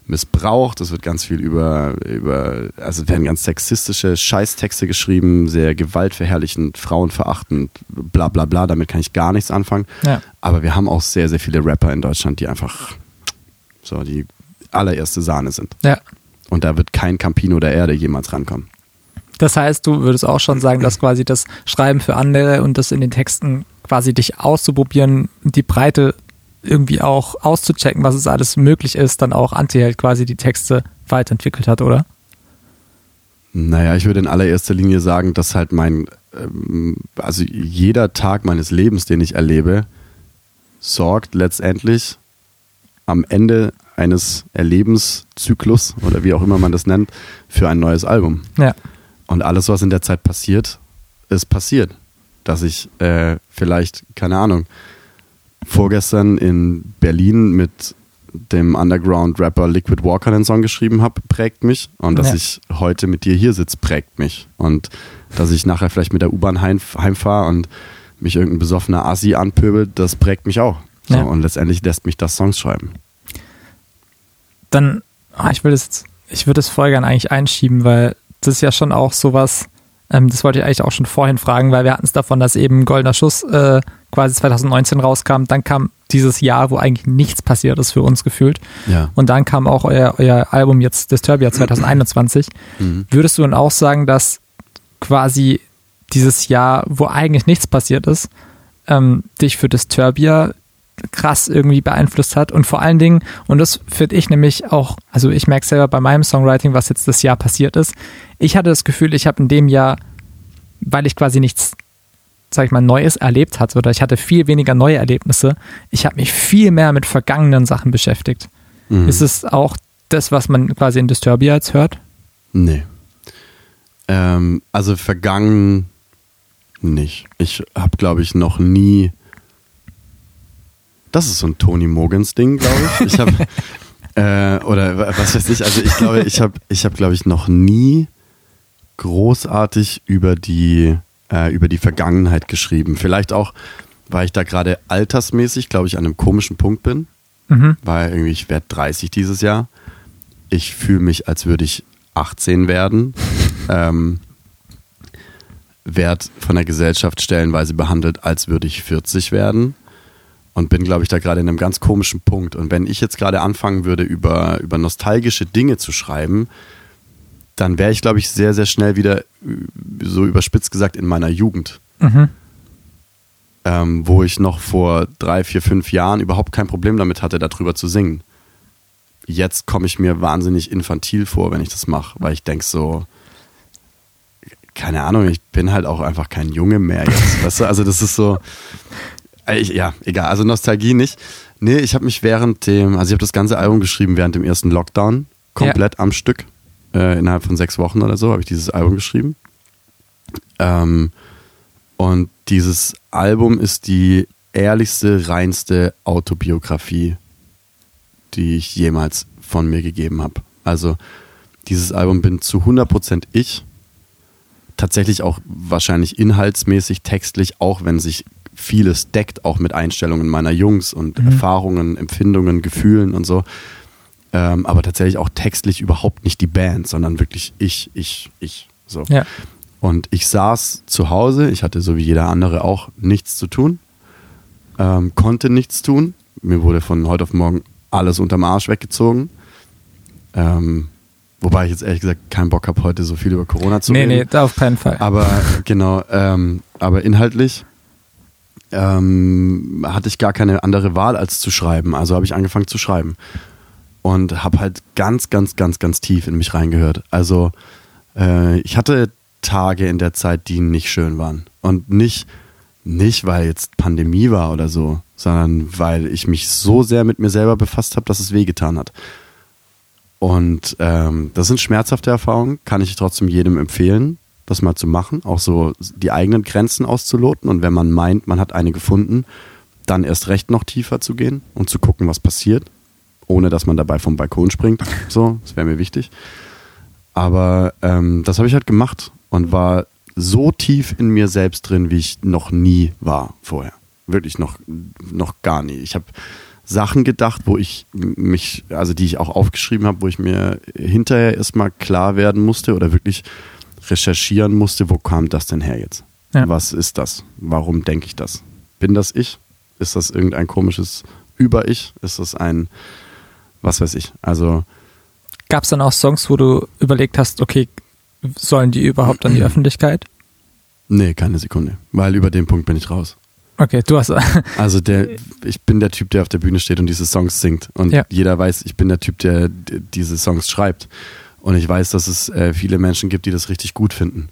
missbraucht, es wird ganz viel über, über, also es werden ganz sexistische Scheißtexte geschrieben, sehr gewaltverherrlichend, frauenverachtend, bla bla bla, damit kann ich gar nichts anfangen. Ja. Aber wir haben auch sehr, sehr viele Rapper in Deutschland, die einfach so die allererste Sahne sind. Ja. Und da wird kein Campino der Erde jemals rankommen. Das heißt, du würdest auch schon sagen, dass quasi das Schreiben für andere und das in den Texten quasi dich auszuprobieren, die Breite irgendwie auch auszuchecken, was es alles möglich ist, dann auch Antiheld quasi die Texte weiterentwickelt hat, oder? Naja, ich würde in allererster Linie sagen, dass halt mein, ähm, also jeder Tag meines Lebens, den ich erlebe, sorgt letztendlich am Ende eines Erlebenszyklus oder wie auch immer man das nennt, für ein neues Album. Ja. Und alles, was in der Zeit passiert, ist passiert. Dass ich äh, vielleicht, keine Ahnung, vorgestern in Berlin mit dem Underground-Rapper Liquid Walker einen Song geschrieben habe, prägt mich. Und dass ja. ich heute mit dir hier sitze, prägt mich. Und dass ich nachher vielleicht mit der U-Bahn heim, heimfahre und mich irgendein besoffener Assi anpöbelt, das prägt mich auch. So, ja. Und letztendlich lässt mich das Songs schreiben dann, oh, ich will das jetzt, ich würde das voll gerne eigentlich einschieben, weil das ist ja schon auch sowas, ähm, das wollte ich eigentlich auch schon vorhin fragen, weil wir hatten es davon, dass eben Goldener Schuss äh, quasi 2019 rauskam, dann kam dieses Jahr, wo eigentlich nichts passiert ist für uns gefühlt. Ja. Und dann kam auch euer, euer Album jetzt Disturbia 2021. Mhm. Würdest du dann auch sagen, dass quasi dieses Jahr, wo eigentlich nichts passiert ist, ähm, dich für Disturbia krass irgendwie beeinflusst hat. Und vor allen Dingen, und das finde ich nämlich auch, also ich merke selber bei meinem Songwriting, was jetzt das Jahr passiert ist. Ich hatte das Gefühl, ich habe in dem Jahr, weil ich quasi nichts, sag ich mal, Neues erlebt hatte oder ich hatte viel weniger neue Erlebnisse, ich habe mich viel mehr mit vergangenen Sachen beschäftigt. Mhm. Ist es auch das, was man quasi in Disturbia jetzt hört? Nee. Ähm, also vergangen nicht. Ich habe, glaube ich, noch nie. Das ist so ein Tony Morgans Ding, glaube ich. Ich habe äh, oder was weiß ich. Also ich glaube, ich habe, ich habe, glaube ich, noch nie großartig über die äh, über die Vergangenheit geschrieben. Vielleicht auch, weil ich da gerade altersmäßig, glaube ich, an einem komischen Punkt bin. Mhm. Weil irgendwie ich werde 30 dieses Jahr. Ich fühle mich, als würde ich 18 werden. ähm, werd von der Gesellschaft stellenweise behandelt, als würde ich 40 werden. Und bin, glaube ich, da gerade in einem ganz komischen Punkt. Und wenn ich jetzt gerade anfangen würde, über, über nostalgische Dinge zu schreiben, dann wäre ich, glaube ich, sehr, sehr schnell wieder, äh, so überspitzt gesagt, in meiner Jugend. Mhm. Ähm, wo ich noch vor drei, vier, fünf Jahren überhaupt kein Problem damit hatte, darüber zu singen. Jetzt komme ich mir wahnsinnig infantil vor, wenn ich das mache, weil ich denke so, keine Ahnung, ich bin halt auch einfach kein Junge mehr jetzt. weißt du? Also das ist so, äh, ich, ja, egal, also Nostalgie nicht. Nee, ich habe mich während dem, also ich habe das ganze Album geschrieben während dem ersten Lockdown, komplett am Stück. Äh, innerhalb von sechs Wochen oder so habe ich dieses Album geschrieben. Ähm, und dieses Album ist die ehrlichste, reinste Autobiografie, die ich jemals von mir gegeben habe. Also dieses Album bin zu 100% ich. Tatsächlich auch wahrscheinlich inhaltsmäßig, textlich, auch wenn sich vieles deckt, auch mit Einstellungen meiner Jungs und Mhm. Erfahrungen, Empfindungen, Gefühlen und so. Ähm, aber tatsächlich auch textlich überhaupt nicht die Band, sondern wirklich ich, ich, ich. So. Ja. Und ich saß zu Hause, ich hatte so wie jeder andere auch nichts zu tun, ähm, konnte nichts tun. Mir wurde von heute auf morgen alles unterm Arsch weggezogen. Ähm, wobei ich jetzt ehrlich gesagt keinen Bock habe, heute so viel über Corona zu Nee, reden. nee, da auf keinen Fall. Aber genau, ähm, aber inhaltlich ähm, hatte ich gar keine andere Wahl, als zu schreiben. Also habe ich angefangen zu schreiben. Und habe halt ganz, ganz, ganz, ganz tief in mich reingehört. Also äh, ich hatte Tage in der Zeit, die nicht schön waren. Und nicht, nicht, weil jetzt Pandemie war oder so, sondern weil ich mich so sehr mit mir selber befasst habe, dass es wehgetan hat. Und ähm, das sind schmerzhafte Erfahrungen, kann ich trotzdem jedem empfehlen, das mal zu machen, auch so die eigenen Grenzen auszuloten. Und wenn man meint, man hat eine gefunden, dann erst recht noch tiefer zu gehen und zu gucken, was passiert, ohne dass man dabei vom Balkon springt. So, das wäre mir wichtig. Aber ähm, das habe ich halt gemacht und war so tief in mir selbst drin, wie ich noch nie war vorher. Wirklich noch, noch gar nie. Ich habe Sachen gedacht, wo ich mich, also die ich auch aufgeschrieben habe, wo ich mir hinterher erstmal klar werden musste oder wirklich recherchieren musste, wo kam das denn her jetzt? Ja. Was ist das? Warum denke ich das? Bin das ich? Ist das irgendein komisches Über-Ich? Ist das ein, was weiß ich? Also, Gab es dann auch Songs, wo du überlegt hast, okay, sollen die überhaupt an die Öffentlichkeit? nee, keine Sekunde. Weil über den Punkt bin ich raus. Okay, du hast. Also der, ich bin der Typ, der auf der Bühne steht und diese Songs singt. Und Ja. jeder weiß, ich bin der Typ, der diese Songs schreibt. Und ich weiß, dass es äh, viele Menschen gibt, die das richtig gut finden.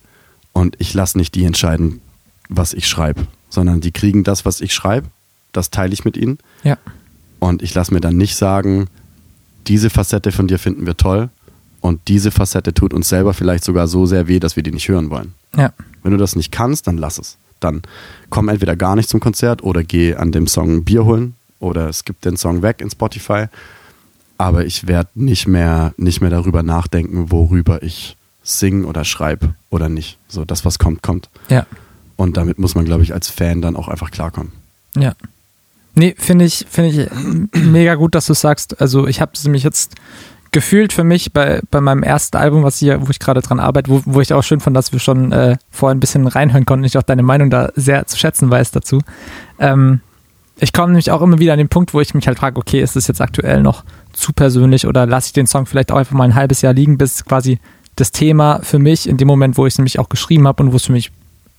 Und ich lasse nicht die entscheiden, was ich schreibe, sondern die kriegen das, was ich schreibe. Das teile ich mit ihnen. ja. Und ich lasse mir dann nicht sagen, diese Facette von dir finden wir toll. Und diese Facette tut uns selber vielleicht sogar so sehr weh, dass wir die nicht hören wollen. Ja. Wenn du das nicht kannst, dann lass es. Dann komm entweder gar nicht zum Konzert oder geh an dem Song ein Bier holen oder skip den Song weg in Spotify. Aber ich werde nicht mehr, nicht mehr darüber nachdenken, worüber ich sing oder schreibe oder nicht. So, das, was kommt, kommt. Ja. Und damit muss man, glaube ich, als Fan dann auch einfach klarkommen. Ja. Nee, finde ich, finde ich mega gut, dass du sagst. Also ich habe es nämlich jetzt gefühlt für mich bei, bei meinem ersten Album, was hier, wo ich gerade dran arbeite, wo, wo ich auch schön fand, dass wir schon äh, vorher ein bisschen reinhören konnten ich auch deine Meinung da sehr zu schätzen weiß dazu. Ähm, ich komme nämlich auch immer wieder an den Punkt, wo ich mich halt frage, okay, ist das jetzt aktuell noch zu persönlich oder lasse ich den Song vielleicht auch einfach mal ein halbes Jahr liegen, bis quasi das Thema für mich in dem Moment, wo ich es nämlich auch geschrieben habe und wo es für mich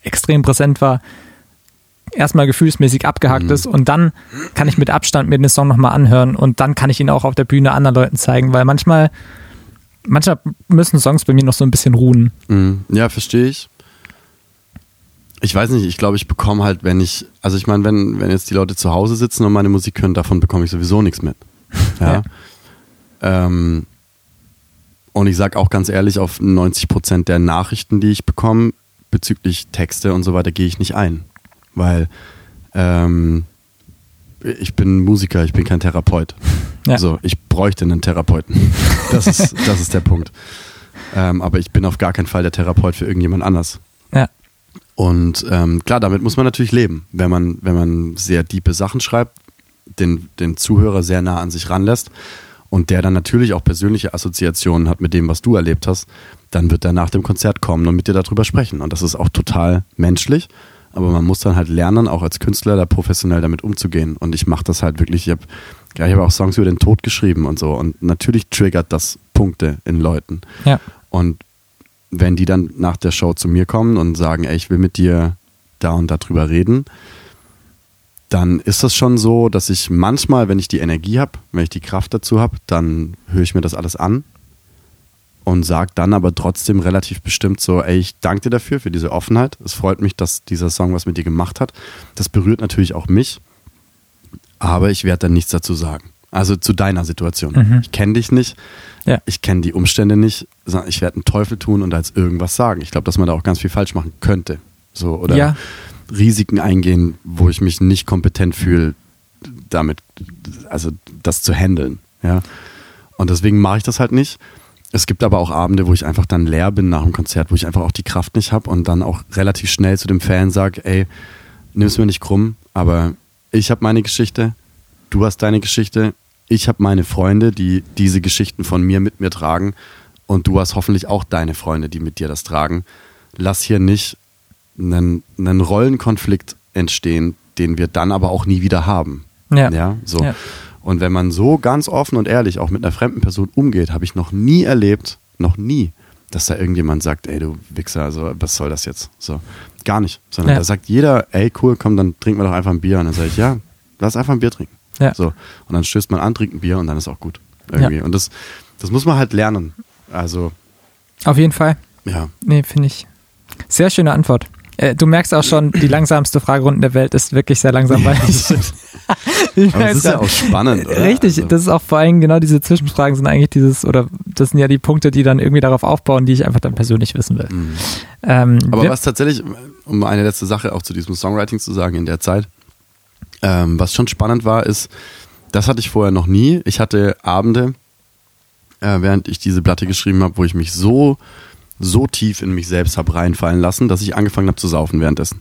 extrem präsent war, erstmal gefühlsmäßig abgehakt Mhm. ist und dann kann ich mit Abstand mir den Song nochmal anhören und dann kann ich ihn auch auf der Bühne anderen Leuten zeigen, weil manchmal, manchmal müssen Songs bei mir noch so ein bisschen ruhen. Mhm. Ja, verstehe ich. Ich weiß nicht, ich glaube, ich bekomme halt, wenn ich, also ich meine, wenn, wenn jetzt die Leute zu Hause sitzen und meine Musik hören, davon bekomme ich sowieso nichts mit. Ja. Ja. Ähm, Und ich sage auch ganz ehrlich, auf 90 Prozent der Nachrichten, die ich bekomme, bezüglich Texte und so weiter, gehe ich nicht ein. Weil ähm, ich bin Musiker, ich bin kein Therapeut. Ja. Also ich bräuchte einen Therapeuten. Das ist, das ist der Punkt. Ähm, aber ich bin auf gar keinen Fall der Therapeut für irgendjemand anders. Ja. Und ähm, klar, damit muss man natürlich leben. Wenn man, wenn man sehr diepe Sachen schreibt, den, den Zuhörer sehr nah an sich ranlässt und der dann natürlich auch persönliche Assoziationen hat mit dem, was du erlebt hast, dann wird er nach dem Konzert kommen und mit dir darüber sprechen. Und das ist auch total menschlich. Aber man muss dann halt lernen, auch als Künstler da professionell damit umzugehen. Und ich mache das halt wirklich. Ich habe ja, ich hab auch Songs über den Tod geschrieben und so. Und natürlich triggert das Punkte in Leuten. Ja. Und wenn die dann nach der Show zu mir kommen und sagen, ey, ich will mit dir da und da drüber reden, dann ist das schon so, dass ich manchmal, wenn ich die Energie habe, wenn ich die Kraft dazu habe, dann höre ich mir das alles an und sage dann aber trotzdem relativ bestimmt so, ey, ich danke dir dafür, für diese Offenheit. Es freut mich, dass dieser Song was mit dir gemacht hat. Das berührt natürlich auch mich, aber ich werde dann nichts dazu sagen. Also zu deiner Situation. Mhm. Ich kenne dich nicht, ja. ich kenne die Umstände nicht, sondern ich werde einen Teufel tun und als irgendwas sagen. Ich glaube, dass man da auch ganz viel falsch machen könnte. So, oder ja. Risiken eingehen, wo ich mich nicht kompetent fühle, damit, also das zu handeln. Ja. Und deswegen mache ich das halt nicht. Es gibt aber auch Abende, wo ich einfach dann leer bin nach dem Konzert, wo ich einfach auch die Kraft nicht habe und dann auch relativ schnell zu dem Fan sage, ey, nimm's mir nicht krumm, aber ich habe meine Geschichte, du hast deine Geschichte, ich habe meine Freunde, die diese Geschichten von mir mit mir tragen und du hast hoffentlich auch deine Freunde, die mit dir das tragen. Lass hier nicht einen, einen Rollenkonflikt entstehen, den wir dann aber auch nie wieder haben. Ja. ja so. Ja. Und wenn man so ganz offen und ehrlich auch mit einer fremden Person umgeht, habe ich noch nie erlebt, noch nie, dass da irgendjemand sagt, ey du Wichser, also was soll das jetzt? So, gar nicht. Sondern Ja. da sagt jeder, ey cool, komm, dann trinken wir doch einfach ein Bier. Und dann sage ich, ja, lass einfach ein Bier trinken. Ja. So. Und dann stößt man an, trinkt ein Bier und dann ist auch gut. Irgendwie. Und das, das muss man halt lernen. Also, Auf jeden Fall. ja. Nee, finde ich. Sehr schöne Antwort. Äh, du merkst auch schon, die langsamste Fragerunde der Welt ist wirklich sehr langsam, weil ich, ich es ist ja auch spannend, oder? Richtig, Also, das ist auch vor allem genau diese Zwischenfragen sind eigentlich dieses, oder das sind ja die Punkte, die dann irgendwie darauf aufbauen, die ich einfach dann persönlich wissen will. Mhm. Ähm, Aber was tatsächlich, um eine letzte Sache auch zu diesem Songwriting zu sagen in der Zeit, ähm, was schon spannend war, ist, das hatte ich vorher noch nie. Ich hatte Abende, äh, während ich diese Platte geschrieben habe, wo ich mich so, so tief in mich selbst habe reinfallen lassen, dass ich angefangen habe zu saufen währenddessen.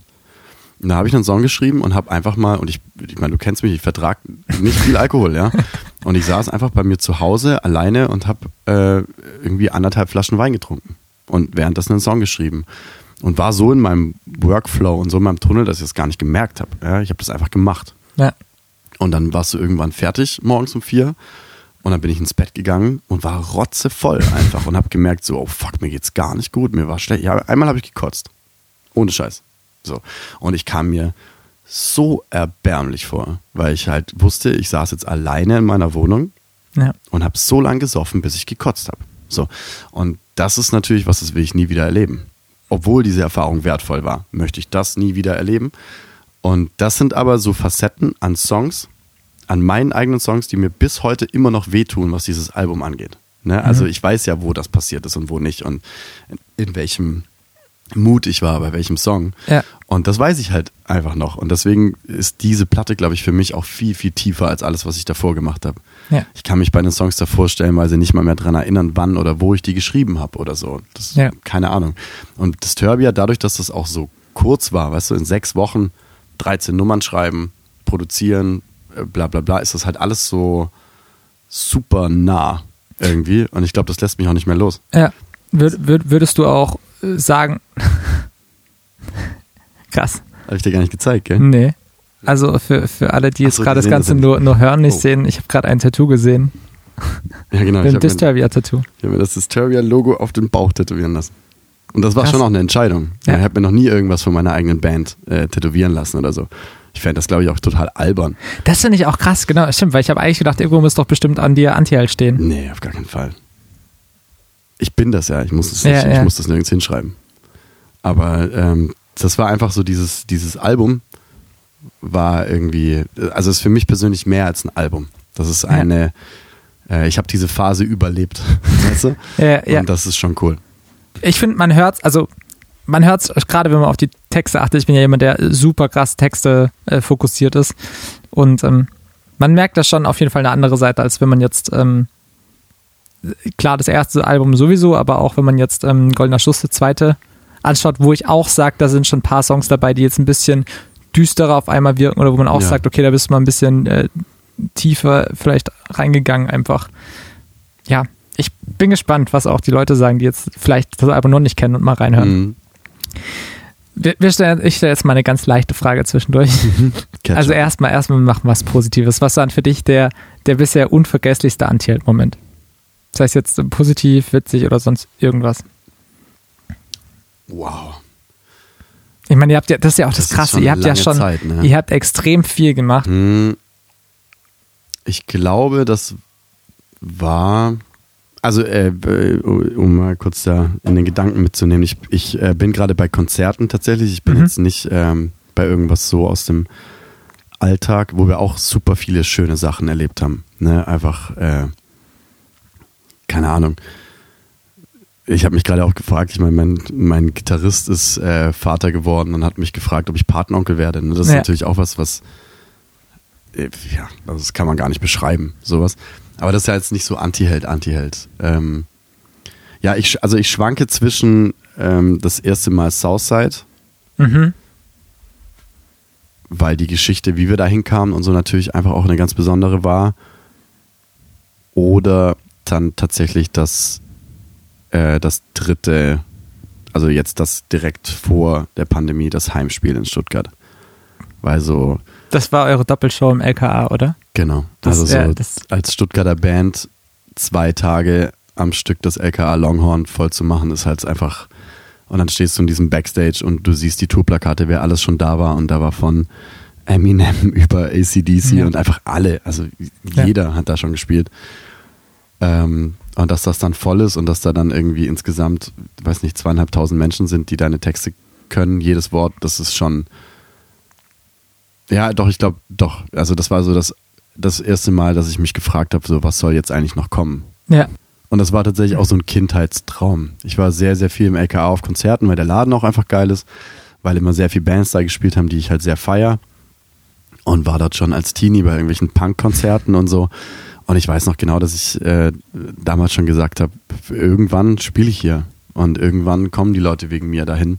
Und da habe ich einen Song geschrieben und habe einfach mal, und ich, ich meine, du kennst mich, ich vertrag nicht viel Alkohol, ja. Und ich saß einfach bei mir zu Hause alleine und habe äh, irgendwie anderthalb Flaschen Wein getrunken und währenddessen einen Song geschrieben. Und war so in meinem Workflow und so in meinem Tunnel, dass ich das gar nicht gemerkt habe. Ja, ich habe das einfach gemacht. ja, Und dann warst du irgendwann fertig, morgens um vier. Und dann bin ich ins Bett gegangen und war rotzevoll einfach und habe gemerkt, so, oh fuck, mir geht's gar nicht gut, mir war schlecht. Ja, einmal habe ich gekotzt. Ohne Scheiß. So. Und ich kam mir so erbärmlich vor, weil ich halt wusste, ich saß jetzt alleine in meiner Wohnung ja, und habe so lange gesoffen, bis ich gekotzt habe. So. Und das ist natürlich was, das will ich nie wieder erleben. Obwohl diese Erfahrung wertvoll war, möchte ich das nie wieder erleben. Und das sind aber so Facetten an Songs, an meinen eigenen Songs, die mir bis heute immer noch wehtun, was dieses Album angeht. Ne? Also ich weiß ja, wo das passiert ist und wo nicht und in, in welchem Mut ich war, bei welchem Song. Ja. Und das weiß ich halt einfach noch. Und deswegen ist diese Platte, glaube ich, für mich auch viel, viel tiefer als alles, was ich davor gemacht habe. ja, Ich kann mich bei den Songs davor stellenweise nicht mal mehr dran erinnern, wann oder wo ich die geschrieben habe oder so. Das, Ja. Keine Ahnung. Und das Turbia, dadurch, dass das auch so kurz war, weißt du, in sechs Wochen 13 Nummern schreiben, produzieren, bla bla bla, ist das halt alles so super nah irgendwie. Und ich glaube, das lässt mich auch nicht mehr los. ja. Würd, würd, würdest du auch äh, sagen, krass, Habe ich dir gar nicht gezeigt, gell? nee. Also für, für alle, die jetzt so, gerade das das Ganze ja nur, nur hören, nicht Oh. sehen, ich habe gerade ein Tattoo gesehen. Ja, genau. Ich Ein habe mir, Disturbia-Tattoo. ich hab mir das Disturbia-Logo auf den Bauch tätowieren lassen. Und das war Krass. schon auch eine Entscheidung. Ja. Ich habe mir noch nie irgendwas von meiner eigenen Band äh, tätowieren lassen oder so. Ich fände das, glaube ich, auch total albern. Das finde ich auch krass, genau, stimmt, weil ich habe eigentlich gedacht, irgendwo muss doch bestimmt an dir Anti-Halt stehen. Nee, auf gar keinen Fall. Ich bin das ja, ich muss das, Ja, nicht, ja. Ich muss das nirgends hinschreiben. Aber ähm, das war einfach so, dieses, dieses Album war irgendwie, also ist für mich persönlich mehr als ein Album. Das ist Ja. eine, äh, ich habe diese Phase überlebt. weißt du? Ja, ja. Und das ist schon cool. Ich finde, man hört also man hört es gerade, wenn man auf die Texte achtet. Ich bin ja jemand, der super krass Texte äh, fokussiert ist. Und ähm, man merkt das schon auf jeden Fall eine andere Seite, als wenn man jetzt, ähm, klar, das erste Album sowieso, aber auch wenn man jetzt ähm, Goldener Schuss, das zweite, anschaut, wo ich auch sage, da sind schon ein paar Songs dabei, die jetzt ein bisschen düsterer auf einmal wirken oder wo man auch ja. sagt, okay, da bist du mal ein bisschen äh, tiefer vielleicht reingegangen einfach. Ja, ich bin gespannt, was auch die Leute sagen, die jetzt vielleicht das Album noch nicht kennen und mal reinhören. Mhm. Wir, wir stellen, ich stelle jetzt mal eine ganz leichte Frage zwischendurch. also erstmal, erstmal machen wir was Positives. Was war denn für dich der, der bisher unvergesslichste Anti-Held-Moment? Sei es jetzt positiv, witzig oder sonst irgendwas. Wow. Ich meine, ihr habt ja, das ist ja auch das, das Krasse, ihr habt ja schon, Zeit, ne? ihr habt extrem viel gemacht. Hm. Ich glaube, das war, also äh, um mal kurz da in den Gedanken mitzunehmen, ich, ich äh, bin gerade bei Konzerten tatsächlich, ich bin mhm. jetzt nicht ähm, bei irgendwas so aus dem Alltag, wo wir auch super viele schöne Sachen erlebt haben. Ne? Einfach, äh, keine Ahnung. Ich habe mich gerade auch gefragt, ich meine, mein, mein Gitarrist ist äh, Vater geworden und hat mich gefragt, ob ich Patenonkel werde. Ne? Das ist ja. natürlich auch was, was, äh, ja, das kann man gar nicht beschreiben, sowas. Aber das ist ja jetzt nicht so Anti-Held, Anti-Held. Ähm, ja, ich, also ich schwanke zwischen ähm, das erste Mal Southside, mhm. weil die Geschichte, wie wir da hinkamen und so natürlich einfach auch eine ganz besondere war. Oder dann tatsächlich das, äh, das dritte, also jetzt das direkt vor der Pandemie, das Heimspiel in Stuttgart. Weil so. Das war eure Doppelshow im LKA, oder? Genau. Das, also so ja, als Stuttgarter Band zwei Tage am Stück das LKA Longhorn voll zu machen, ist halt einfach. Und dann stehst du in diesem Backstage und du siehst die Tourplakate, wer alles schon da war. Und da war von Eminem über ACDC ja. und einfach alle. Also jeder ja. hat da schon gespielt. Ähm, und dass das dann voll ist und dass da dann irgendwie insgesamt, weiß nicht, zweieinhalbtausend Menschen sind, die deine Texte können, jedes Wort, das ist schon. Ja, doch, ich glaube, doch. Also das war so das das erste Mal, dass ich mich gefragt habe, so was soll jetzt eigentlich noch kommen? Ja. Und das war tatsächlich auch so ein Kindheitstraum. Ich war sehr, sehr viel im LKA auf Konzerten, weil der Laden auch einfach geil ist, weil immer sehr viele Bands da gespielt haben, die ich halt sehr feier. Und war dort schon als Teenie bei irgendwelchen Punk-Konzerten und so. Und ich weiß noch genau, dass ich äh, damals schon gesagt habe, irgendwann spiele ich hier. Und irgendwann kommen die Leute wegen mir dahin.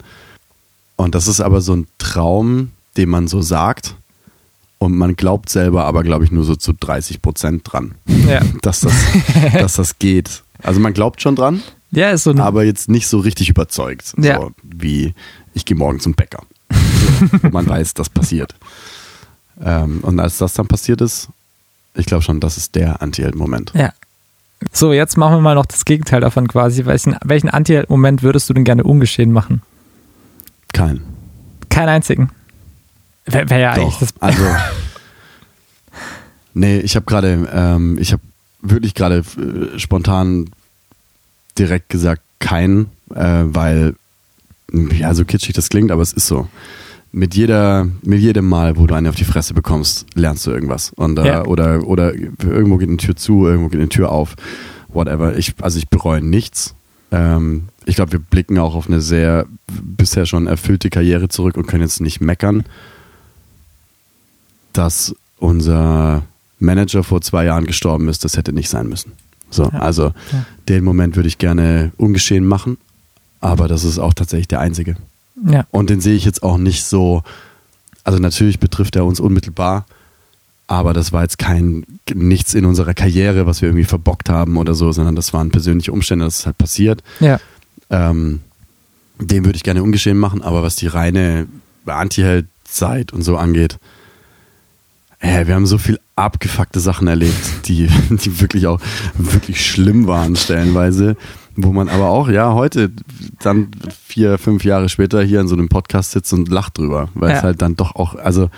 Und das ist aber so ein Traum, den man so sagt. Und man glaubt selber aber, glaube ich, nur so zu 30 Prozent dran, ja. dass, das, dass das geht. Also man glaubt schon dran, ja, ist so aber jetzt nicht so richtig überzeugt. Ja. So wie ich gehe morgen zum Bäcker. man weiß, das passiert. Ähm, und als das dann passiert ist, ich glaube schon, das ist der Anti-Held-Moment. Ja. So, jetzt machen wir mal noch das Gegenteil davon quasi. Welchen, welchen Anti-Held-Moment würdest du denn gerne ungeschehen machen? Keinen. Keinen einzigen. Wäre wär ja eigentlich das. Also. nee, ich habe gerade, ähm, ich habe wirklich gerade äh, spontan direkt gesagt, keinen, äh, weil, ja, so kitschig das klingt, aber es ist so. Mit jeder, mit jedem Mal, wo du eine auf die Fresse bekommst, lernst du irgendwas. Und, äh, ja. oder, oder irgendwo geht eine Tür zu, irgendwo geht eine Tür auf. Whatever. Ich, also ich bereue nichts. Ähm, ich glaube, wir blicken auch auf eine sehr bisher schon erfüllte Karriere zurück und können jetzt nicht meckern dass unser Manager vor zwei Jahren gestorben ist, das hätte nicht sein müssen. So, ja. also ja. den Moment würde ich gerne ungeschehen machen, aber das ist auch tatsächlich der einzige. Ja. Und den sehe ich jetzt auch nicht so, also natürlich betrifft er uns unmittelbar, aber das war jetzt kein nichts in unserer Karriere, was wir irgendwie verbockt haben oder so, sondern das waren persönliche Umstände, das ist halt passiert. Ja. Ähm, den würde ich gerne ungeschehen machen, aber was die reine Anti-Held-Zeit und so angeht, ja, wir haben so viel abgefuckte Sachen erlebt, die, die wirklich auch wirklich schlimm waren stellenweise, wo man aber auch, ja, heute dann vier, fünf Jahre später hier in so einem Podcast sitzt und lacht drüber, weil ja. es halt dann doch auch, also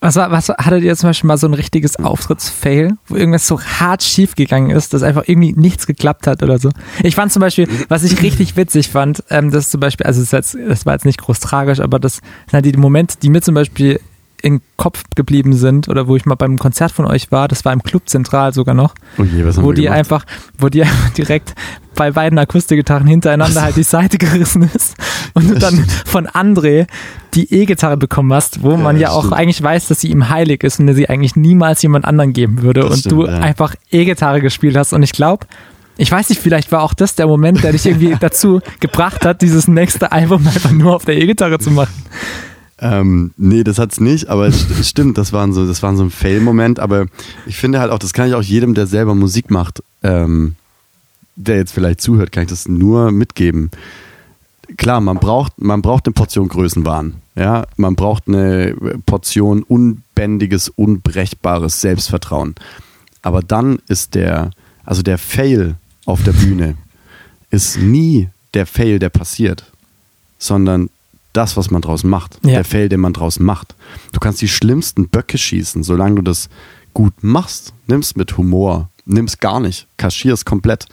was, was hattet ihr zum Beispiel mal so ein richtiges Auftrittsfail, wo irgendwas so hart schief gegangen ist, dass einfach irgendwie nichts geklappt hat oder so? Ich fand zum Beispiel, was ich richtig witzig fand, ähm, das zum Beispiel, also das war jetzt nicht groß tragisch, aber das sind halt die Momente, die mir zum Beispiel im Kopf geblieben sind oder wo ich mal beim Konzert von euch war, das war im Club Zentral sogar noch, Oh je, wo die gemacht? einfach, wo die einfach direkt bei beiden Akustikgitarren hintereinander halt die Seite gerissen ist und du dann stimmt. von André die E-Gitarre bekommen hast, wo man Ja, ja das auch stimmt. eigentlich weiß, dass sie ihm heilig ist und der sie eigentlich niemals jemand anderen geben würde Das und stimmt, du ja. einfach E-Gitarre gespielt hast und ich glaube, ich weiß nicht, vielleicht war auch das der Moment, der dich irgendwie dazu gebracht hat, dieses nächste Album einfach nur auf der E-Gitarre zu machen. Ähm, nee, das hat's nicht, aber es st- stimmt, das war so, das war so ein Fail-Moment, aber ich finde halt auch, das kann ich auch jedem, der selber Musik macht, ähm, der jetzt vielleicht zuhört, kann ich das nur mitgeben. Klar, man braucht, man braucht eine Portion Größenwahn. Ja, man braucht eine Portion unbändiges, unbrechbares Selbstvertrauen. Aber dann ist der, also der Fail auf der Bühne ist nie der Fail, der passiert, sondern das, was man draus macht. Ja. Der Fail, den man draus macht. Du kannst die schlimmsten Böcke schießen, solange du das gut machst. Nimm's mit Humor, nimm's gar nicht, kaschier's komplett.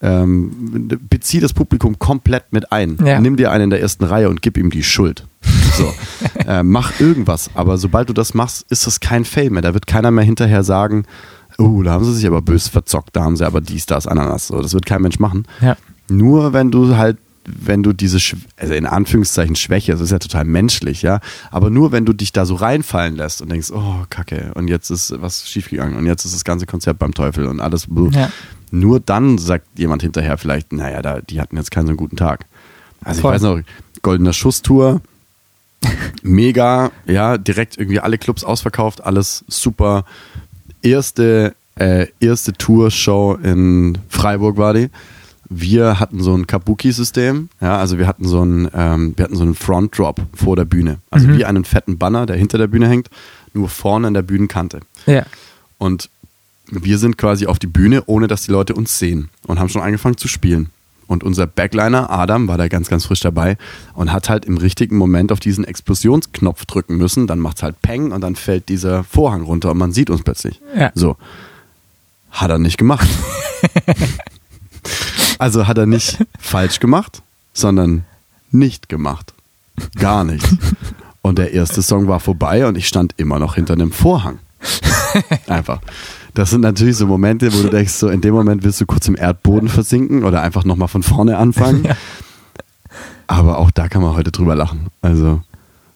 Ähm, bezieh das Publikum komplett mit ein. Ja. Nimm dir einen in der ersten Reihe und gib ihm die Schuld. So. äh, mach irgendwas. Aber sobald du das machst, ist das kein Fail mehr. Da wird keiner mehr hinterher sagen, oh, da haben sie sich aber bös verzockt, da haben sie aber dies, das, Ananas. So, das wird kein Mensch machen. Ja. Nur wenn du halt, wenn du diese, also in Anführungszeichen Schwäche, das ist ja total menschlich, ja, aber nur wenn du dich da so reinfallen lässt und denkst, oh, kacke, und jetzt ist was schiefgegangen und jetzt ist das ganze Konzert beim Teufel und alles. Ja. nur dann sagt jemand hinterher vielleicht, naja, da, die hatten jetzt keinen so guten Tag. Also Voll. ich weiß noch, Goldener Schusstour, mega, ja, direkt irgendwie alle Clubs ausverkauft, alles super. Erste, äh, erste Tour-Show in Freiburg war die. Wir hatten so ein Kabuki-System, ja, also wir hatten so einen, ähm, wir hatten so einen Front-Drop vor der Bühne. Also wie einen fetten Banner, der hinter der Bühne hängt, nur vorne an der Bühnenkante. Ja. Und wir sind quasi auf die Bühne, ohne dass die Leute uns sehen und haben schon angefangen zu spielen. Und unser Backliner Adam war da ganz, ganz frisch dabei und hat halt im richtigen Moment auf diesen Explosionsknopf drücken müssen. Dann macht's halt Peng und dann fällt dieser Vorhang runter und man sieht uns plötzlich. Ja. So. Hat er nicht gemacht. also hat er nicht falsch gemacht, sondern nicht gemacht. Gar nicht. Und der erste Song war vorbei und ich stand immer noch hinter einem Vorhang. Einfach. Das sind natürlich so Momente, wo du denkst, so in dem Moment willst du kurz im Erdboden versinken oder einfach nochmal von vorne anfangen. Aber auch da kann man heute drüber lachen. Also,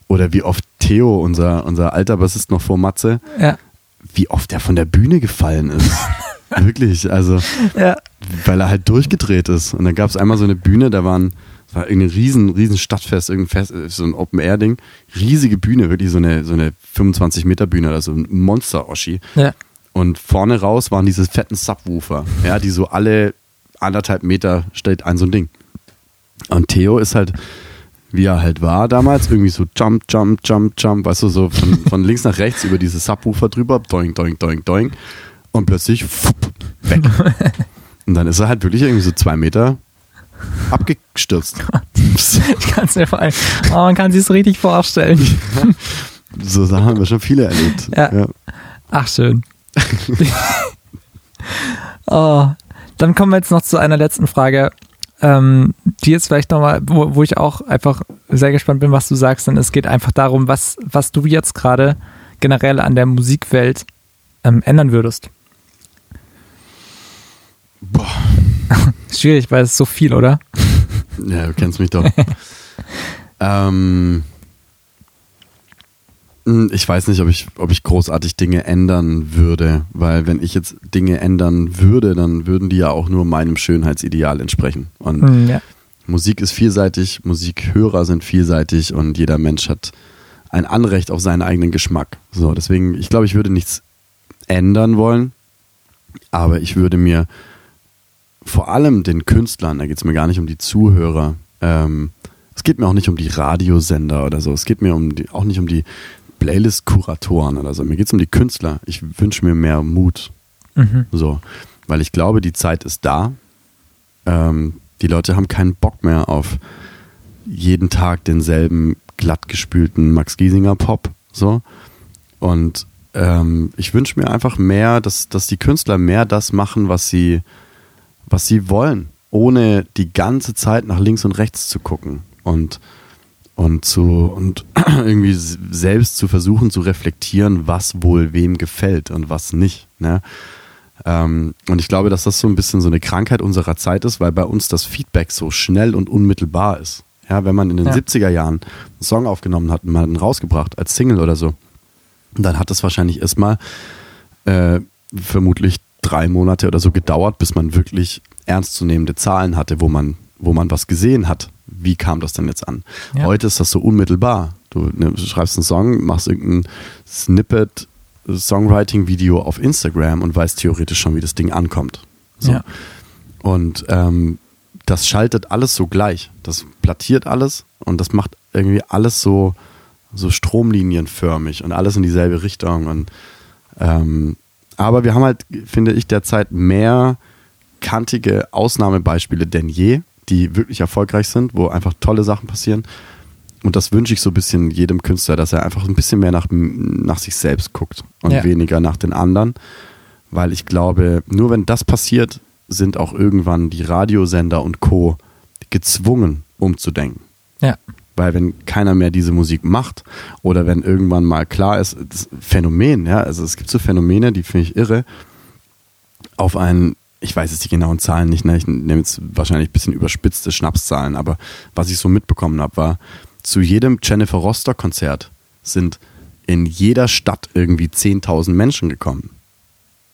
oder wie oft Theo, unser, unser alter Bassist noch vor Matze, Ja. wie oft er von der Bühne gefallen ist. Wirklich, also, Ja. weil er halt durchgedreht ist. Und dann gab es einmal so eine Bühne, da waren, war irgendein riesen, riesen Stadtfest, irgendein Fest, so ein Open-Air-Ding. Riesige Bühne, wirklich so eine, so eine 25 Meter Bühne oder so ein Monster-Oschi. Ja. Und vorne raus waren diese fetten Subwoofer, ja, die so alle anderthalb Meter steht ein so ein Ding. Und Theo ist halt, wie er halt war damals, irgendwie so jump, jump, jump, jump, weißt du, so von, von links nach rechts über diese Subwoofer drüber, doing, doing, doing, doing. Und plötzlich fupp, weg. Und dann ist er halt wirklich irgendwie so zwei Meter abgestürzt. Ich kann es mir vor allem, oh, man kann sich es richtig vorstellen. So Sachen haben wir schon viele erlebt. Ja. Ach, schön. oh, dann kommen wir jetzt noch zu einer letzten Frage, ähm, die jetzt vielleicht nochmal, wo, wo ich auch einfach sehr gespannt bin, was du sagst, denn es geht einfach darum, was, was du jetzt gerade generell an der Musikwelt ähm, ändern würdest. Boah. Schwierig, weil es so viel, oder? Ja, du kennst mich doch. ähm, hm, ich weiß nicht, ob ich, ob ich großartig Dinge ändern würde, weil wenn ich jetzt Dinge ändern würde, dann würden die ja auch nur meinem Schönheitsideal entsprechen. Und Hm, ja. Musik ist vielseitig, Musikhörer sind vielseitig und jeder Mensch hat ein Anrecht auf seinen eigenen Geschmack. So, deswegen, ich glaube, ich würde nichts ändern wollen, aber ich würde mir vor allem den Künstlern, da geht es mir gar nicht um die Zuhörer, ähm, es geht mir auch nicht um die Radiosender oder so, es geht mir um die, auch nicht um die Playlist-Kuratoren oder so, mir geht es um die Künstler. Ich wünsche mir mehr Mut. Mhm. So, weil ich glaube, die Zeit ist da. Ähm, die Leute haben keinen Bock mehr auf jeden Tag denselben glattgespülten Max Giesinger Pop. So. Und ähm, ich wünsche mir einfach mehr, dass, dass die Künstler mehr das machen, was sie, was sie wollen, ohne die ganze Zeit nach links und rechts zu gucken. Und, und zu und irgendwie selbst zu versuchen zu reflektieren, was wohl wem gefällt und was nicht. Ne? Ähm, und ich glaube, dass das so ein bisschen so eine Krankheit unserer Zeit ist, weil bei uns das Feedback so schnell und unmittelbar ist. Ja, wenn man in den ja. 70er Jahren einen Song aufgenommen hat und man hat ihn rausgebracht als Single oder so, dann hat das wahrscheinlich erstmal äh, vermutlich drei Monate oder so gedauert, bis man wirklich ernstzunehmende Zahlen hatte, wo man, wo man was gesehen hat wie kam das denn jetzt an? Ja. Heute ist das so unmittelbar. Du, ne, schreibst einen Song, machst irgendein Snippet, Songwriting-Video auf Instagram und weißt theoretisch schon, wie das Ding ankommt. So. Ja. Und ähm, das schaltet alles so gleich. Das plattiert alles und das macht irgendwie alles so, so stromlinienförmig und alles in dieselbe Richtung. Und, ähm, aber wir haben halt, finde ich, derzeit mehr kantige Ausnahmebeispiele denn je die wirklich erfolgreich sind, wo einfach tolle Sachen passieren. Und das wünsche ich so ein bisschen jedem Künstler, dass er einfach ein bisschen mehr nach, nach sich selbst guckt und ja. weniger nach den anderen. Weil ich glaube, nur wenn das passiert, sind auch irgendwann die Radiosender und Co. gezwungen, umzudenken. Ja. Weil wenn keiner mehr diese Musik macht oder wenn irgendwann mal klar ist, das Phänomen, ja, also es gibt so Phänomene, die finde ich irre, auf einen ich weiß jetzt die genauen Zahlen nicht, ne? ich nehme jetzt wahrscheinlich ein bisschen überspitzte Schnapszahlen, aber was ich so mitbekommen habe, war, zu jedem Jennifer Rostock-Konzert sind in jeder Stadt irgendwie 10.000 Menschen gekommen.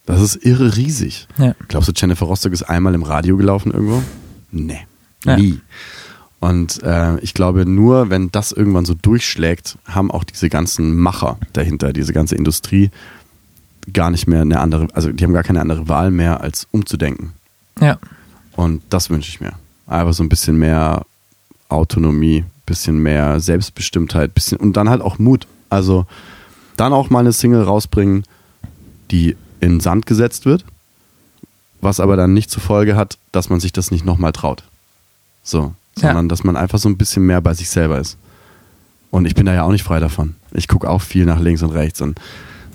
Das ist irre riesig. Ja. Glaubst du, Jennifer Rostock ist einmal im Radio gelaufen irgendwo? Nee, ja. Und äh, ich glaube, nur wenn das irgendwann so durchschlägt, haben auch diese ganzen Macher dahinter, diese ganze Industrie, gar nicht mehr eine andere, also die haben gar keine andere Wahl mehr, als umzudenken. Ja. Und das wünsche ich mir. Einfach so ein bisschen mehr Autonomie, bisschen mehr Selbstbestimmtheit, bisschen und dann halt auch Mut. Also dann auch mal eine Single rausbringen, die in Sand gesetzt wird, was aber dann nicht zur Folge hat, dass man sich das nicht nochmal traut. So, sondern ja. dass man einfach so ein bisschen mehr bei sich selber ist. Und ich bin da ja auch nicht frei davon. Ich gucke auch viel nach links und rechts und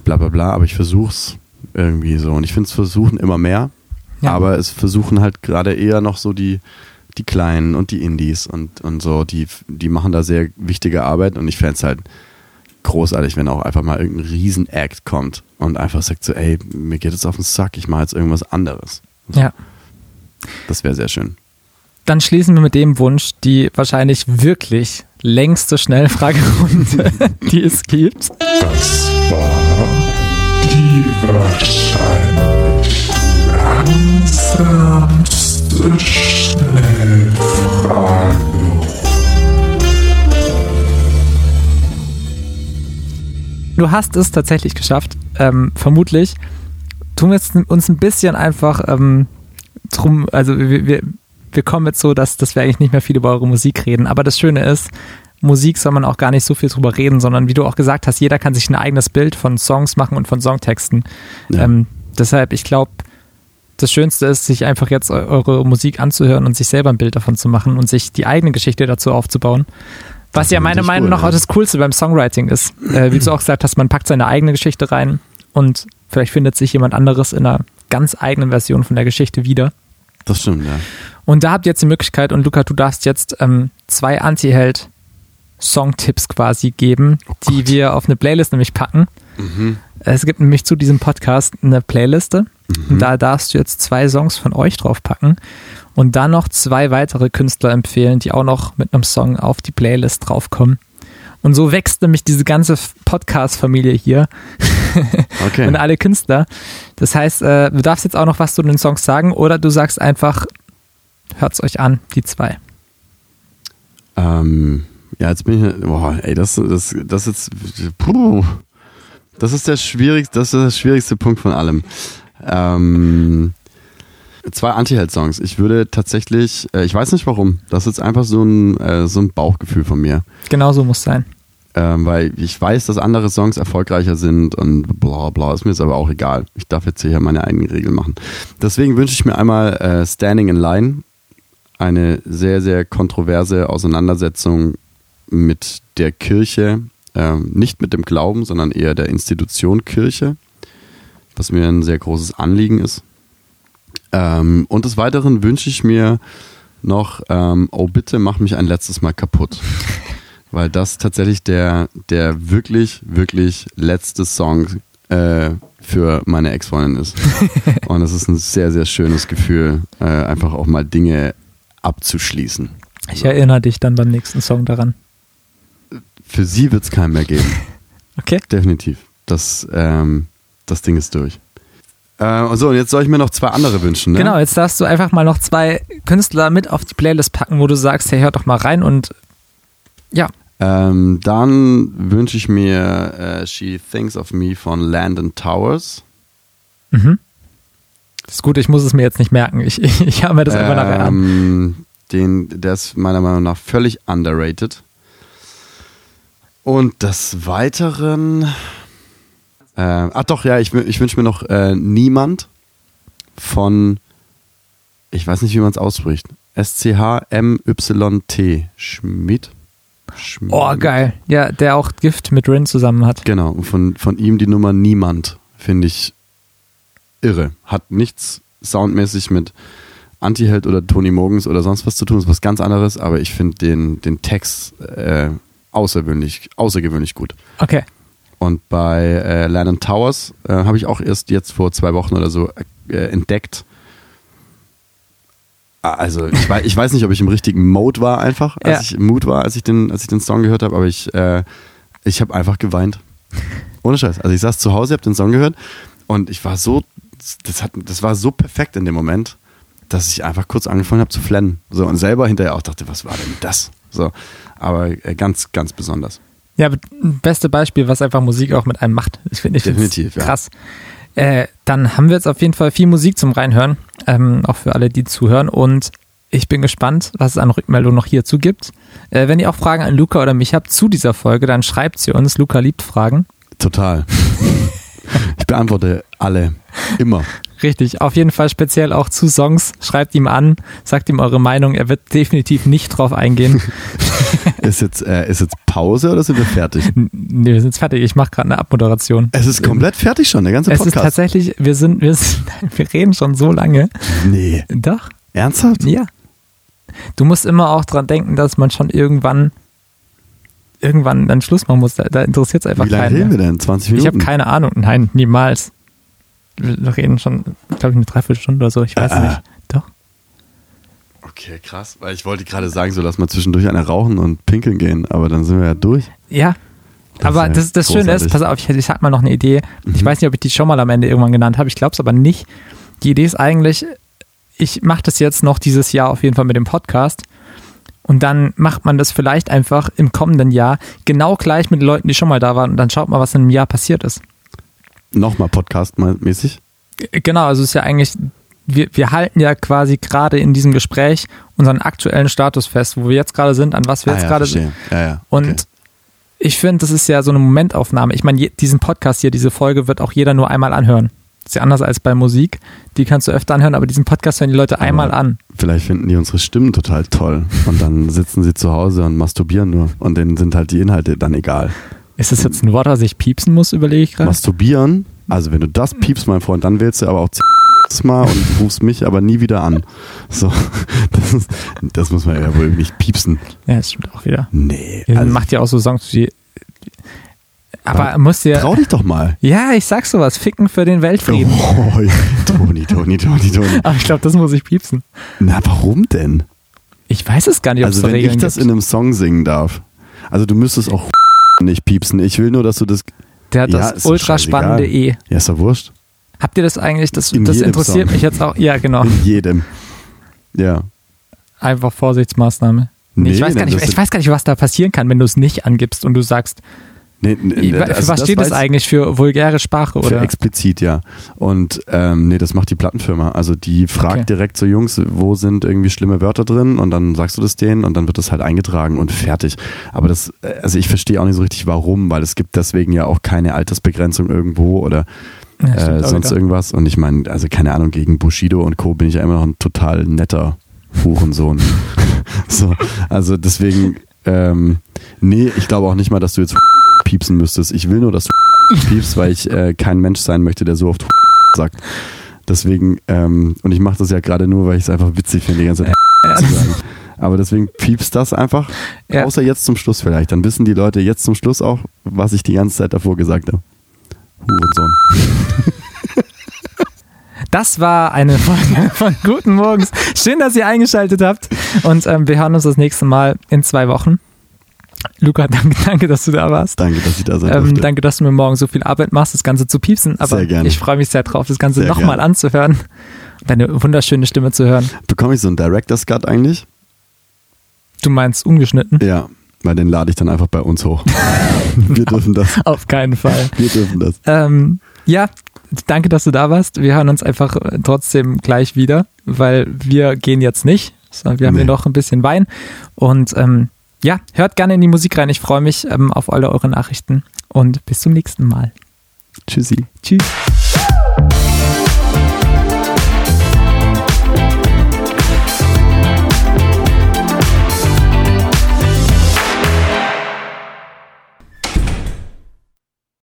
bla bla bla, aber ich versuche es irgendwie so. Und ich finde es versuchen immer mehr, ja. aber es versuchen halt gerade eher noch so die, die Kleinen und die Indies und, und so, die, die machen da sehr wichtige Arbeit und ich fände es halt großartig, wenn auch einfach mal irgendein Riesen-Act kommt und einfach sagt so, ey, mir geht es auf den Sack, ich mache jetzt irgendwas anderes. Ja. Das wäre sehr schön. Dann schließen wir mit dem Wunsch die wahrscheinlich wirklich längste Schnellfragerunde, die es gibt. Das war die wahrscheinlich langsamste Schnellfrage. Du hast es tatsächlich geschafft, ähm, vermutlich. Tun wir uns ein bisschen einfach ähm, drum, also wir, wir, wir kommen jetzt so, dass, dass wir eigentlich nicht mehr viel über eure Musik reden. Aber das Schöne ist, Musik soll man auch gar nicht so viel drüber reden, sondern wie du auch gesagt hast, jeder kann sich ein eigenes Bild von Songs machen und von Songtexten. Ja. Ähm, deshalb, ich glaube, das Schönste ist, sich einfach jetzt eure Musik anzuhören und sich selber ein Bild davon zu machen und sich die eigene Geschichte dazu aufzubauen. Was das ja meiner Meinung cool, nach auch das Coolste beim Songwriting ist. Äh, wie du auch gesagt hast, man packt seine eigene Geschichte rein und vielleicht findet sich jemand anderes in einer ganz eigenen Version von der Geschichte wieder. Das stimmt, ja. Und da habt ihr jetzt die Möglichkeit, und Luca, du darfst jetzt ähm, zwei Anti-Held Songtipps quasi geben, oh die wir auf eine Playlist nämlich packen. Mhm. Es gibt nämlich zu diesem Podcast eine Playliste. Mhm. Und da darfst du jetzt zwei Songs von euch draufpacken und dann noch zwei weitere Künstler empfehlen, die auch noch mit einem Song auf die Playlist draufkommen. Und so wächst nämlich diese ganze Podcast-Familie hier. Okay. und alle Künstler. Das heißt, äh, du darfst jetzt auch noch was zu den Songs sagen oder du sagst einfach, Hört's euch an, die zwei. Ähm, ja, jetzt bin ich, boah, ey, das, das, das ist, puh, das ist der schwierigste, das ist der schwierigste Punkt von allem. Ähm, zwei Anti-Held-Songs. Ich würde tatsächlich, äh, ich weiß nicht warum, das ist einfach so ein, äh, so ein Bauchgefühl von mir. Genau so muss sein. Ähm, weil ich weiß, dass andere Songs erfolgreicher sind und bla bla, ist mir jetzt aber auch egal. Ich darf jetzt hier meine eigenen Regeln machen. Deswegen wünsche ich mir einmal äh, Standing in Line eine sehr, sehr kontroverse Auseinandersetzung mit der Kirche, ähm, nicht mit dem Glauben, sondern eher der Institution Kirche, was mir ein sehr großes Anliegen ist. Ähm, und des Weiteren wünsche ich mir noch, ähm, oh bitte mach mich ein letztes Mal kaputt. weil das tatsächlich der, der wirklich, wirklich letzte Song äh, für meine Ex-Freundin ist. Und es ist ein sehr, sehr schönes Gefühl, äh, einfach auch mal Dinge abzuschließen. Ich erinnere dich dann beim nächsten Song daran. Für sie wird es keinen mehr geben. Okay. Definitiv. Das, ähm, das Ding ist durch. Äh, so, und jetzt soll ich mir noch zwei andere wünschen, ne? Genau, jetzt darfst du einfach mal noch zwei Künstler mit auf die Playlist packen, wo du sagst, hey, hört doch mal rein und ja. Ähm, dann wünsche ich mir äh, She Thinks of Me von Landon Towers. Mhm. Das ist gut, ich muss es mir jetzt nicht merken. Ich, ich, ich habe mir das einfach nachher an. Ähm, den, der ist meiner Meinung nach völlig underrated. Und des Weiteren. Äh, ach doch, ja, ich, ich wünsche mir noch äh, Niemand von. Ich weiß nicht, wie man es ausspricht. S-C-H-M-Y-T. Schmidt? Schmidt. Oh, geil. Ja, der auch Gift mit Rin zusammen hat. Genau, und von, von ihm die Nummer Niemand finde ich irre. Hat nichts soundmäßig mit Antiheld oder Tony Morgens oder sonst was zu tun, ist was ganz anderes, aber ich finde den, den Text äh, außergewöhnlich, außergewöhnlich gut. Okay. Und bei äh, Landon Towers äh, habe ich auch erst jetzt vor zwei Wochen oder so äh, entdeckt. Ah, Also ich weiß, ich weiß nicht, ob ich im richtigen Mode war einfach, als Ja. ich im Mood war, als ich den, als ich den Song gehört habe, aber ich, äh, ich habe einfach geweint. Ohne Scheiß. Also ich saß zu Hause, habe den Song gehört und ich war so, das hat, das war so perfekt in dem Moment, dass ich einfach kurz angefangen habe zu flennen. So und selber hinterher auch dachte, was war denn das? So, aber äh, ganz, ganz besonders. Ja, beste Beispiel, was einfach Musik auch mit einem macht. Ich finde Definitiv, ja. krass. Äh, dann haben wir jetzt auf jeden Fall viel Musik zum Reinhören, ähm, auch für alle, die zuhören. Und ich bin gespannt, was es an Rückmeldungen noch hierzu gibt. Äh, wenn ihr auch Fragen an Luca oder mich habt zu dieser Folge, dann schreibt sie uns. Luca liebt Fragen. Total. Ich beantworte alle. Immer. Richtig, auf jeden Fall speziell auch zu Songs. Schreibt ihm an, sagt ihm eure Meinung. Er wird definitiv nicht drauf eingehen. Ist jetzt, äh, ist jetzt Pause oder sind wir fertig? Nee, wir sind jetzt fertig. Ich mache gerade eine Abmoderation. Es ist komplett fertig schon, der ganze Es ist Podcast. tatsächlich, wir sind, wir sind, wir reden schon so lange. nee. Doch, Ernsthaft? ja. Du musst immer auch dran denken, dass man schon irgendwann, irgendwann dann Schluss machen muss. Da, da interessiert es einfach Wie lange reden wir denn? 20 Ich Minuten? habe keine Ahnung. Nein, niemals. Wir reden schon, glaube ich, eine Dreiviertelstunde oder so. Ich weiß Ah. nicht. Doch. Okay, krass. Weil ich wollte gerade sagen, so lass mal zwischendurch eine rauchen und pinkeln gehen, aber dann sind wir ja durch. Ja. Das aber ja das, das Schöne ist, pass auf, ich, ich sag mal noch eine Idee. Ich Mhm. weiß nicht, ob ich die schon mal am Ende irgendwann genannt habe. Ich glaube es aber nicht. Die Idee ist eigentlich, ich mache das jetzt noch dieses Jahr auf jeden Fall mit dem Podcast. Und dann macht man das vielleicht einfach im kommenden Jahr genau gleich mit den Leuten, die schon mal da waren. Und dann schaut mal, was in einem Jahr passiert ist. Nochmal Podcast-mäßig. Genau, also es ist ja eigentlich, wir, wir halten ja quasi gerade in diesem Gespräch unseren aktuellen Status fest, wo wir jetzt gerade sind, an was wir Ah, jetzt ja, gerade verstehe. Ja, ja. Und okay. ich finde, das ist ja so eine Momentaufnahme. Ich meine, diesen Podcast hier, diese Folge wird auch jeder nur einmal anhören. Ist ja anders als bei Musik. Die kannst du öfter anhören, aber diesen Podcast hören die Leute einmal an. Vielleicht finden die unsere Stimmen total toll und dann sitzen sie zu Hause und masturbieren nur und denen sind halt die Inhalte dann egal. Ist das jetzt ein Wort, was ich piepsen muss, überlege ich gerade? Masturbieren, also wenn du das piepst, mein Freund, dann wählst du aber auch das mal und rufst mich aber nie wieder an. So, das, ist, das muss man ja wohl nicht piepsen. Ja, das stimmt auch wieder. Nee, also, macht ja auch so Songs wie. Aber musst dir. trau dich doch mal. Ja, ich sag sowas. Ficken für den Weltfrieden. Oh, Toni, Toni, Toni, Toni. Aber ich glaube, das muss ich piepsen. Na, warum denn? Ich weiß es gar nicht, ob es Also wenn Regeln ich das gibt. in einem Song singen darf. Also du müsstest auch nicht piepsen. Ich will nur, dass du das. Der hat Ja, das ultra spannende. E. Ja, ist doch wurscht. Habt ihr das eigentlich? Das, In das interessiert Song. mich jetzt auch. Ja, genau. In jedem. Ja. Einfach Vorsichtsmaßnahme. Nee, ich, weiß gar nicht, ich weiß gar nicht, was da passieren kann, wenn du es nicht angibst und du sagst, Nee, nee, für also was steht das eigentlich? Für vulgäre Sprache Für oder? explizit, ja. Und ähm, nee, das macht die Plattenfirma. Also die fragt Okay. direkt so Jungs, wo sind irgendwie schlimme Wörter drin und dann sagst du das denen und dann wird das halt eingetragen und fertig. Aber das, äh, also ich verstehe auch nicht so richtig warum, weil es gibt deswegen ja auch keine Altersbegrenzung irgendwo oder Ja, stimmt äh, sonst irgendwas. Und ich meine, also keine Ahnung, gegen Bushido und Co. bin ich ja immer noch ein total netter Hurensohn. so, also deswegen, ähm, nee, ich glaube auch nicht mal, dass du jetzt piepsen müsstest. Ich will nur, dass du piepst, weil ich äh, kein Mensch sein möchte, der so oft sagt. Deswegen, ähm, und ich mache das ja gerade nur, weil ich es einfach witzig finde, die ganze Zeit Ja, zu sagen. Aber deswegen piepst das einfach. Ja. Außer jetzt zum Schluss vielleicht. Dann wissen die Leute jetzt zum Schluss auch, was ich die ganze Zeit davor gesagt habe. Hurensohn. Das war eine Folge von Guten Morgens. Schön, dass ihr eingeschaltet habt. Und ähm, wir hören uns das nächste Mal in zwei Wochen. Luca, danke, danke, dass du da warst. Danke, dass ich da sein Ähm, durfte. danke, dass du mir morgen so viel Arbeit machst, das Ganze zu piepsen. Aber Sehr gerne. ich freue mich sehr drauf, das Ganze nochmal anzuhören. Deine wunderschöne Stimme zu hören. Bekomme ich so einen Director's Cut eigentlich? Du meinst ungeschnitten? Ja, weil den lade ich dann einfach bei uns hoch. Wir dürfen das. Auf keinen Fall. Wir dürfen das. Ähm, ja, danke, dass du da warst. Wir hören uns einfach äh, trotzdem gleich wieder, weil wir gehen jetzt nicht. sondern Wir haben Nee. hier noch ein bisschen Wein. Und ähm, ja, hört gerne in die Musik rein. Ich freue mich ähm, auf alle eure Nachrichten und bis zum nächsten Mal. Tschüssi. Tschüss.